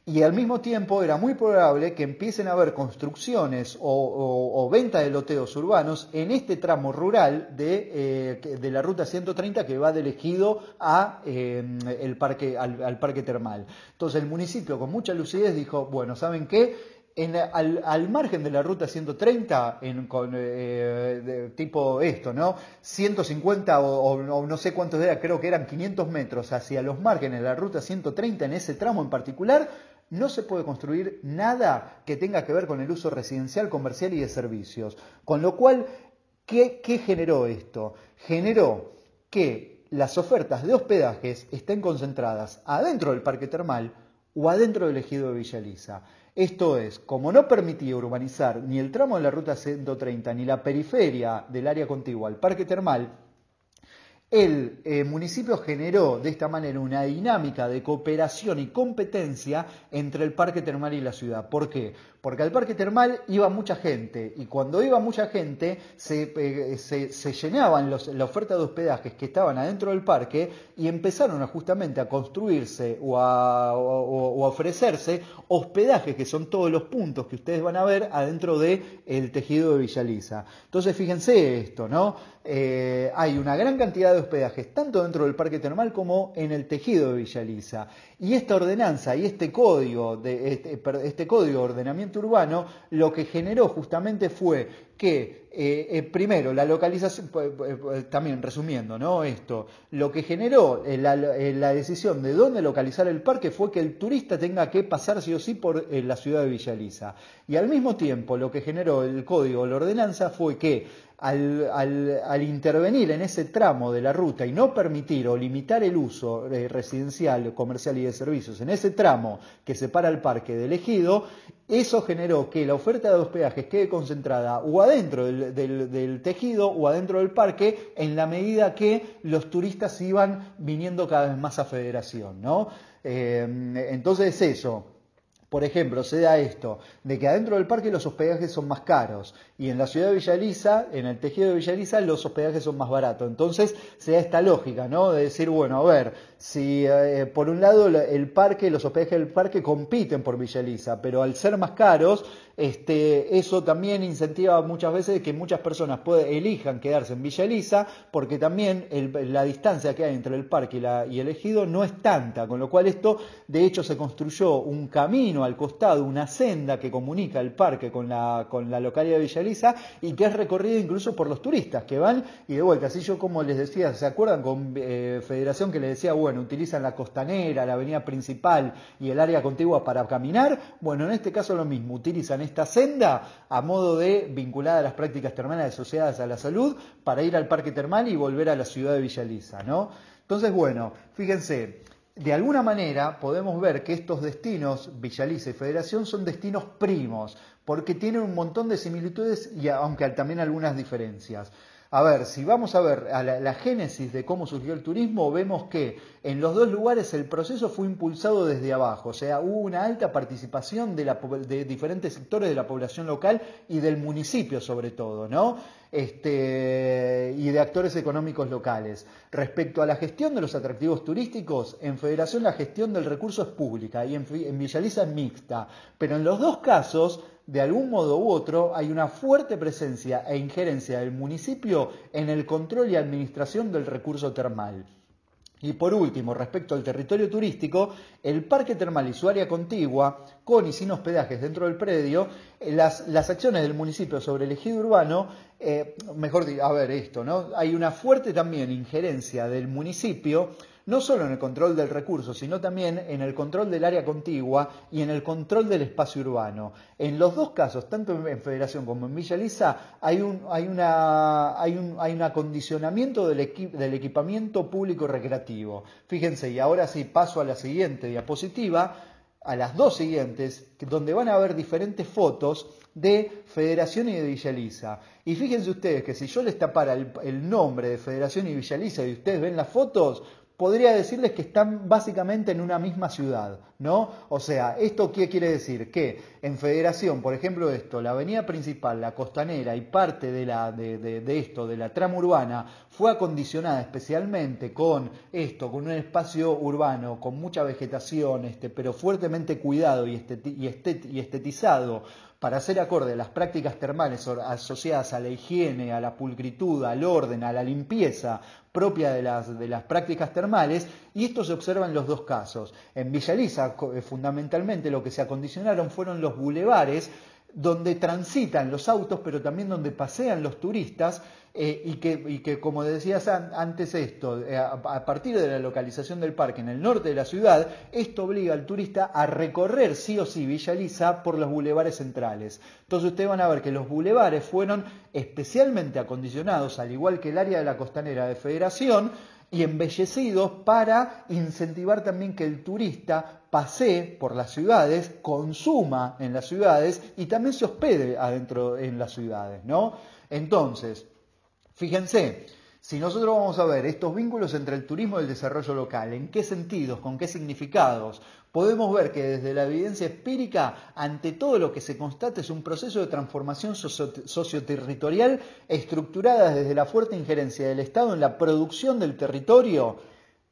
Y al mismo tiempo era muy probable que empiecen a haber construcciones o, venta de loteos urbanos en este tramo rural de, eh, la ruta 130 que va del ejido a, eh, el parque, al, parque termal. Entonces el municipio con mucha lucidez dijo, bueno, ¿saben qué? al, margen de la ruta 130, en, con, eh, tipo esto, ¿no? 150 o, o, no sé cuántos era, creo que eran 500 metros hacia los márgenes de la ruta 130 en ese tramo en particular, no se puede construir nada que tenga que ver con el uso residencial, comercial y de servicios. Con lo cual, ¿qué, generó esto? Generó que las ofertas de hospedajes estén concentradas adentro del parque termal o adentro del ejido de Villaliza. Esto es, como no permitía urbanizar ni el tramo de la ruta 130 ni la periferia del área contigua al parque termal, el eh, municipio generó de esta manera una dinámica de cooperación y competencia entre el parque termal y la ciudad. ¿Por qué? Porque al parque termal iba mucha gente y cuando iba mucha gente se, eh, llenaban la oferta de hospedajes que estaban adentro del parque y empezaron justamente a construirse o a, ofrecerse hospedajes que son todos los puntos que ustedes van a ver adentro del tejido de Villaliza. Entonces fíjense esto, ¿no? Eh, hay una gran cantidad de hospedajes tanto dentro del parque termal como en el tejido de Villaliza. Y esta ordenanza y este código de este, este código de ordenamiento urbano lo que generó justamente fue que, eh, eh, primero, la localización, pues, también resumiendo, ¿no? Esto, lo que generó eh, la, decisión de dónde localizar el parque fue que el turista tenga que pasar sí o sí por la ciudad de Villaliza. Y al mismo tiempo, lo que generó el código, la ordenanza, fue que al, intervenir en ese tramo de la ruta y no permitir o limitar el uso residencial, comercial y de servicios en ese tramo que separa el parque del ejido, eso generó que la oferta de hospedajes quede concentrada o adentro del, tejido o adentro del parque en la medida que los turistas iban viniendo cada vez más a Federación. ¿no? Eh, entonces eso, por ejemplo, se da esto, de que adentro del parque los hospedajes son más caros y en la ciudad de Villaliza, en el tejido de Villaliza, los hospedajes son más baratos. Entonces se da esta lógica, ¿no? De decir, bueno, a ver, si eh, por un lado el parque, los hospedajes del parque compiten por Villaliza, pero al ser más caros, este, eso también incentiva muchas veces que muchas personas elijan quedarse en Villa Elisa, porque también la distancia que hay entre el parque y, el ejido no es tanta, con lo cual esto, de hecho, se construyó un camino al costado, una senda que comunica el parque con la, con la localidad de Villa Elisa y que es recorrido incluso por los turistas que van y de vuelta. Así yo, como les decía, ¿se acuerdan con eh, Federación que les decía, bueno, utilizan la costanera, la avenida principal y el área contigua para caminar? Bueno, en este caso lo mismo, utilizan esta senda a modo de vinculada a las prácticas termales asociadas a la salud para ir al parque termal y volver a la ciudad de Villaliza, ¿no? Entonces, bueno, fíjense, de alguna manera podemos ver que estos destinos, Villaliza y Federación, son destinos primos, porque tienen un montón de similitudes y aunque también algunas diferencias. A ver, si vamos a ver a la, génesis de cómo surgió el turismo, vemos que en los dos lugares el proceso fue impulsado desde abajo, o sea, hubo una alta participación de, de diferentes sectores de la población local y del municipio sobre todo, ¿no? Este, y de actores económicos locales. Respecto a la gestión de los atractivos turísticos, en Federación la gestión del recurso es pública y en, en Villaliza es mixta, pero en los dos casos de algún modo u otro hay una fuerte presencia e injerencia del municipio en el control y administración del recurso termal. Y por último, respecto al territorio turístico, el parque termal y su área contigua, con y sin hospedajes dentro del predio, eh, las, las acciones del municipio sobre el ejido urbano, eh, mejor a ver esto, ¿no? Hay una fuerte también injerencia del municipio no solo en el control del recurso, sino también en el control del área contigua y en el control del espacio urbano. En los dos casos, tanto en Federación como en Villa Lisa, hay un, hay una, hay un, hay un acondicionamiento del, del equipamiento público recreativo. Fíjense, y ahora sí paso a la siguiente diapositiva, a las dos siguientes, donde van a ver diferentes fotos de Federación y de Villaliza. Y fíjense ustedes que si yo les tapara el, nombre de Federación y Villaliza y ustedes ven las fotos, podría decirles que están básicamente en una misma ciudad, ¿no? O sea, ¿esto qué quiere decir? Que en Federación, por ejemplo, esto, la avenida principal, la costanera y parte de, la, de, esto, de la trama urbana, fue acondicionada especialmente con esto, con un espacio urbano, con mucha vegetación, este, pero fuertemente cuidado y, y estetizado para hacer acorde a las prácticas termales asociadas a la higiene, a la pulcritud, al orden, a la limpieza propia de las, de las prácticas termales, y esto se observa en los dos casos. En Villa Elisa, eh, fundamentalmente, lo que se acondicionaron fueron los bulevares donde transitan los autos, pero también donde pasean los turistas, eh, y, que, como decías antes esto, eh, a, partir de la localización del parque en el norte de la ciudad, esto obliga al turista a recorrer sí o sí Villa Lisa por los bulevares centrales. Entonces ustedes van a ver que los bulevares fueron especialmente acondicionados, al igual que el área de la costanera de Federación, y embellecidos para incentivar también que el turista pasee por las ciudades, consuma en las ciudades y también se hospede adentro en las ciudades, ¿no? Entonces, Fíjense, si nosotros vamos a ver estos vínculos entre el turismo y el desarrollo local, en qué sentidos, con qué significados, podemos ver que desde la evidencia empírica, ante todo lo que se constata es un proceso de transformación socioterritorial estructurada desde la fuerte injerencia del Estado en la producción del territorio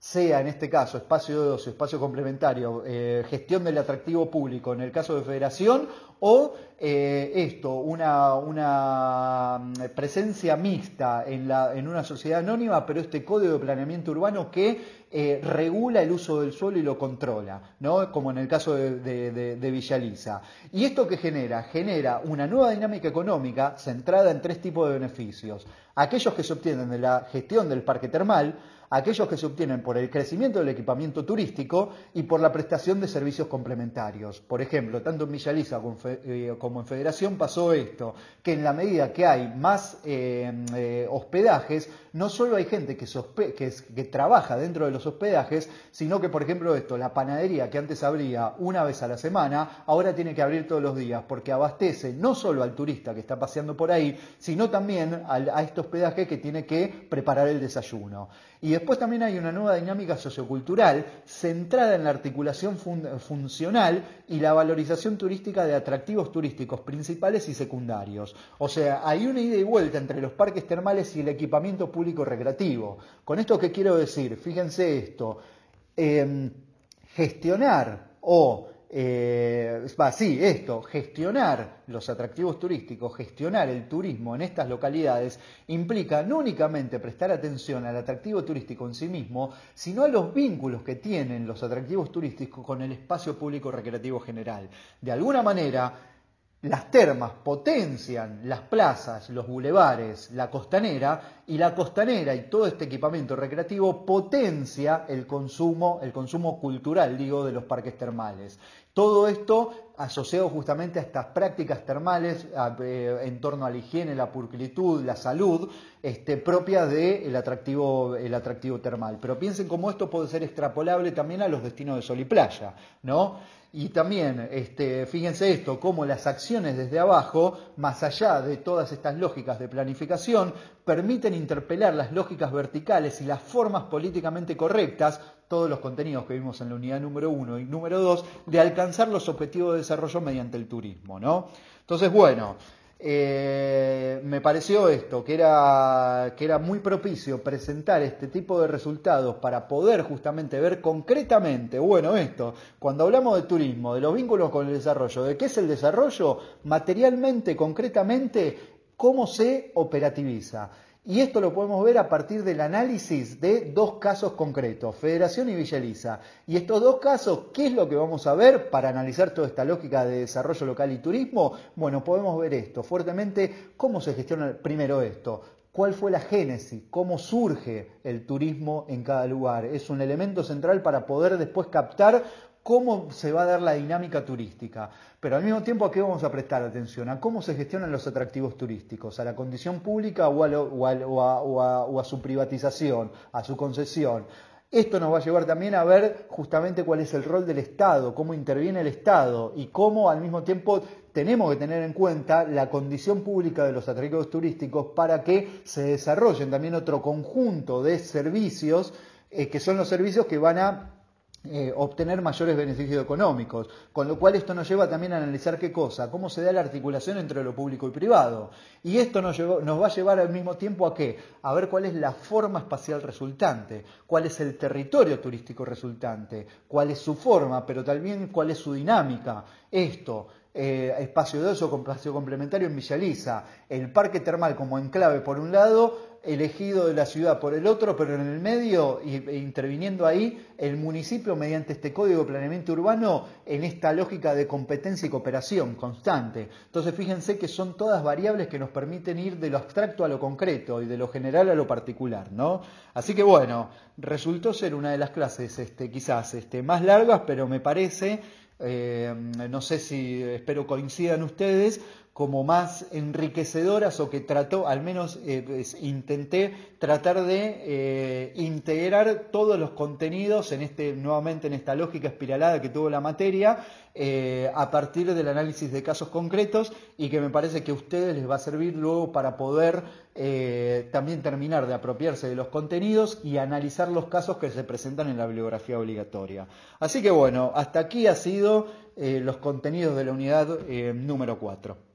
sea en este caso espacio de ocio, espacio complementario, eh, gestión del atractivo público en el caso de federación, o eh, esto, una, una, mm, presencia mixta en, la, en, una sociedad anónima, pero este código de planeamiento urbano que eh, regula el uso del suelo y lo controla, ¿no? como en el caso de, de, de Villaliza. ¿Y esto qué genera? Genera una nueva dinámica económica centrada en tres tipos de beneficios. Aquellos que se obtienen de la gestión del parque termal, aquellos que se obtienen por el crecimiento del equipamiento turístico y por la prestación de servicios complementarios. Por ejemplo, tanto en Villaliza eh, como en Federación pasó esto, que en la medida que hay más eh, eh, hospedajes, no solo hay gente que, que, trabaja dentro de los hospedajes, sino que, por ejemplo, esto, la panadería que antes abría una vez a la semana, ahora tiene que abrir todos los días, porque abastece no solo al turista que está paseando por ahí, sino también a este hospedaje que tiene que preparar el desayuno. Y después también hay una nueva dinámica sociocultural centrada en la articulación funcional y la valorización turística de atractivos turísticos principales y secundarios. O sea, hay una ida y vuelta entre los parques termales y el equipamiento público recreativo. Con esto, ¿qué quiero decir? Fíjense esto. Em, gestionar o eh, sí, esto, gestionar los atractivos turísticos, gestionar el turismo en estas localidades, implica no únicamente prestar atención al atractivo turístico en sí mismo, sino a los vínculos que tienen los atractivos turísticos con el espacio público recreativo general. De alguna manera, las termas potencian las plazas, los bulevares, la costanera y la costanera y todo este equipamiento recreativo potencia el consumo, el consumo cultural, digo, de los parques termales. Todo esto asociado justamente a estas prácticas termales eh, en torno a la higiene, la pulcritud, la salud, este, propias del atractivo, el atractivo termal. Pero piensen cómo esto puede ser extrapolable también a los destinos de sol y playa, ¿no? Y también, este, fíjense esto, cómo las acciones desde abajo, más allá de todas estas lógicas de planificación, permiten interpelar las lógicas verticales y las formas políticamente correctas, todos los contenidos que vimos en la unidad número uno y número dos, de alcanzar los objetivos de desarrollo mediante el turismo, ¿no? Entonces, bueno, eh, me pareció esto, que era, que era muy propicio presentar este tipo de resultados para poder justamente ver concretamente, bueno, esto, cuando hablamos de turismo, de los vínculos con el desarrollo, de qué es el desarrollo, materialmente, concretamente, cómo se operativiza. Y esto lo podemos ver a partir del análisis de dos casos concretos, Federación y Villaliza. Y estos dos casos, ¿qué es lo que vamos a ver para analizar toda esta lógica de desarrollo local y turismo? Bueno, podemos ver esto fuertemente, cómo se gestiona primero esto, cuál fue la génesis, cómo surge el turismo en cada lugar. Es un elemento central para poder después captar cómo se va a dar la dinámica turística. Pero al mismo tiempo, ¿a qué vamos a prestar atención? A cómo se gestionan los atractivos turísticos, a la condición pública o a, su privatización, a su concesión. Esto nos va a llevar también a ver justamente cuál es el rol del Estado, cómo interviene el Estado y cómo al mismo tiempo tenemos que tener en cuenta la condición pública de los atractivos turísticos para que se desarrollen también otro conjunto de servicios eh, que son los servicios que van a eh, obtener mayores beneficios económicos. Con lo cual esto nos lleva también a analizar qué cosa, cómo se da la articulación entre lo público y privado. Y esto nos, nos va a llevar al mismo tiempo a qué? A ver cuál es la forma espacial resultante, cuál es el territorio turístico resultante, cuál es su forma, pero también cuál es su dinámica. Esto, eh, espacio de uso, espacio complementario en Villaliza, el parque termal como enclave por un lado, elegido de la ciudad por el otro, pero en el medio, e interviniendo ahí, el municipio mediante este código de planeamiento urbano en esta lógica de competencia y cooperación constante. Entonces fíjense que son todas variables que nos permiten ir de lo abstracto a lo concreto y de lo general a lo particular, ¿no? Así que bueno, resultó ser una de las clases este, quizás este, más largas, pero me parece eh, no sé si espero coincidan ustedes, como más enriquecedoras o que trató, al menos eh, intenté tratar de eh, integrar todos los contenidos en este, nuevamente en esta lógica espiralada que tuvo la materia, eh, a partir del análisis de casos concretos y que me parece que a ustedes les va a servir luego para poder también terminar de apropiarse de los contenidos y analizar los casos que se presentan en la bibliografía obligatoria. Así que bueno, hasta aquí ha sido los contenidos de la unidad número 4.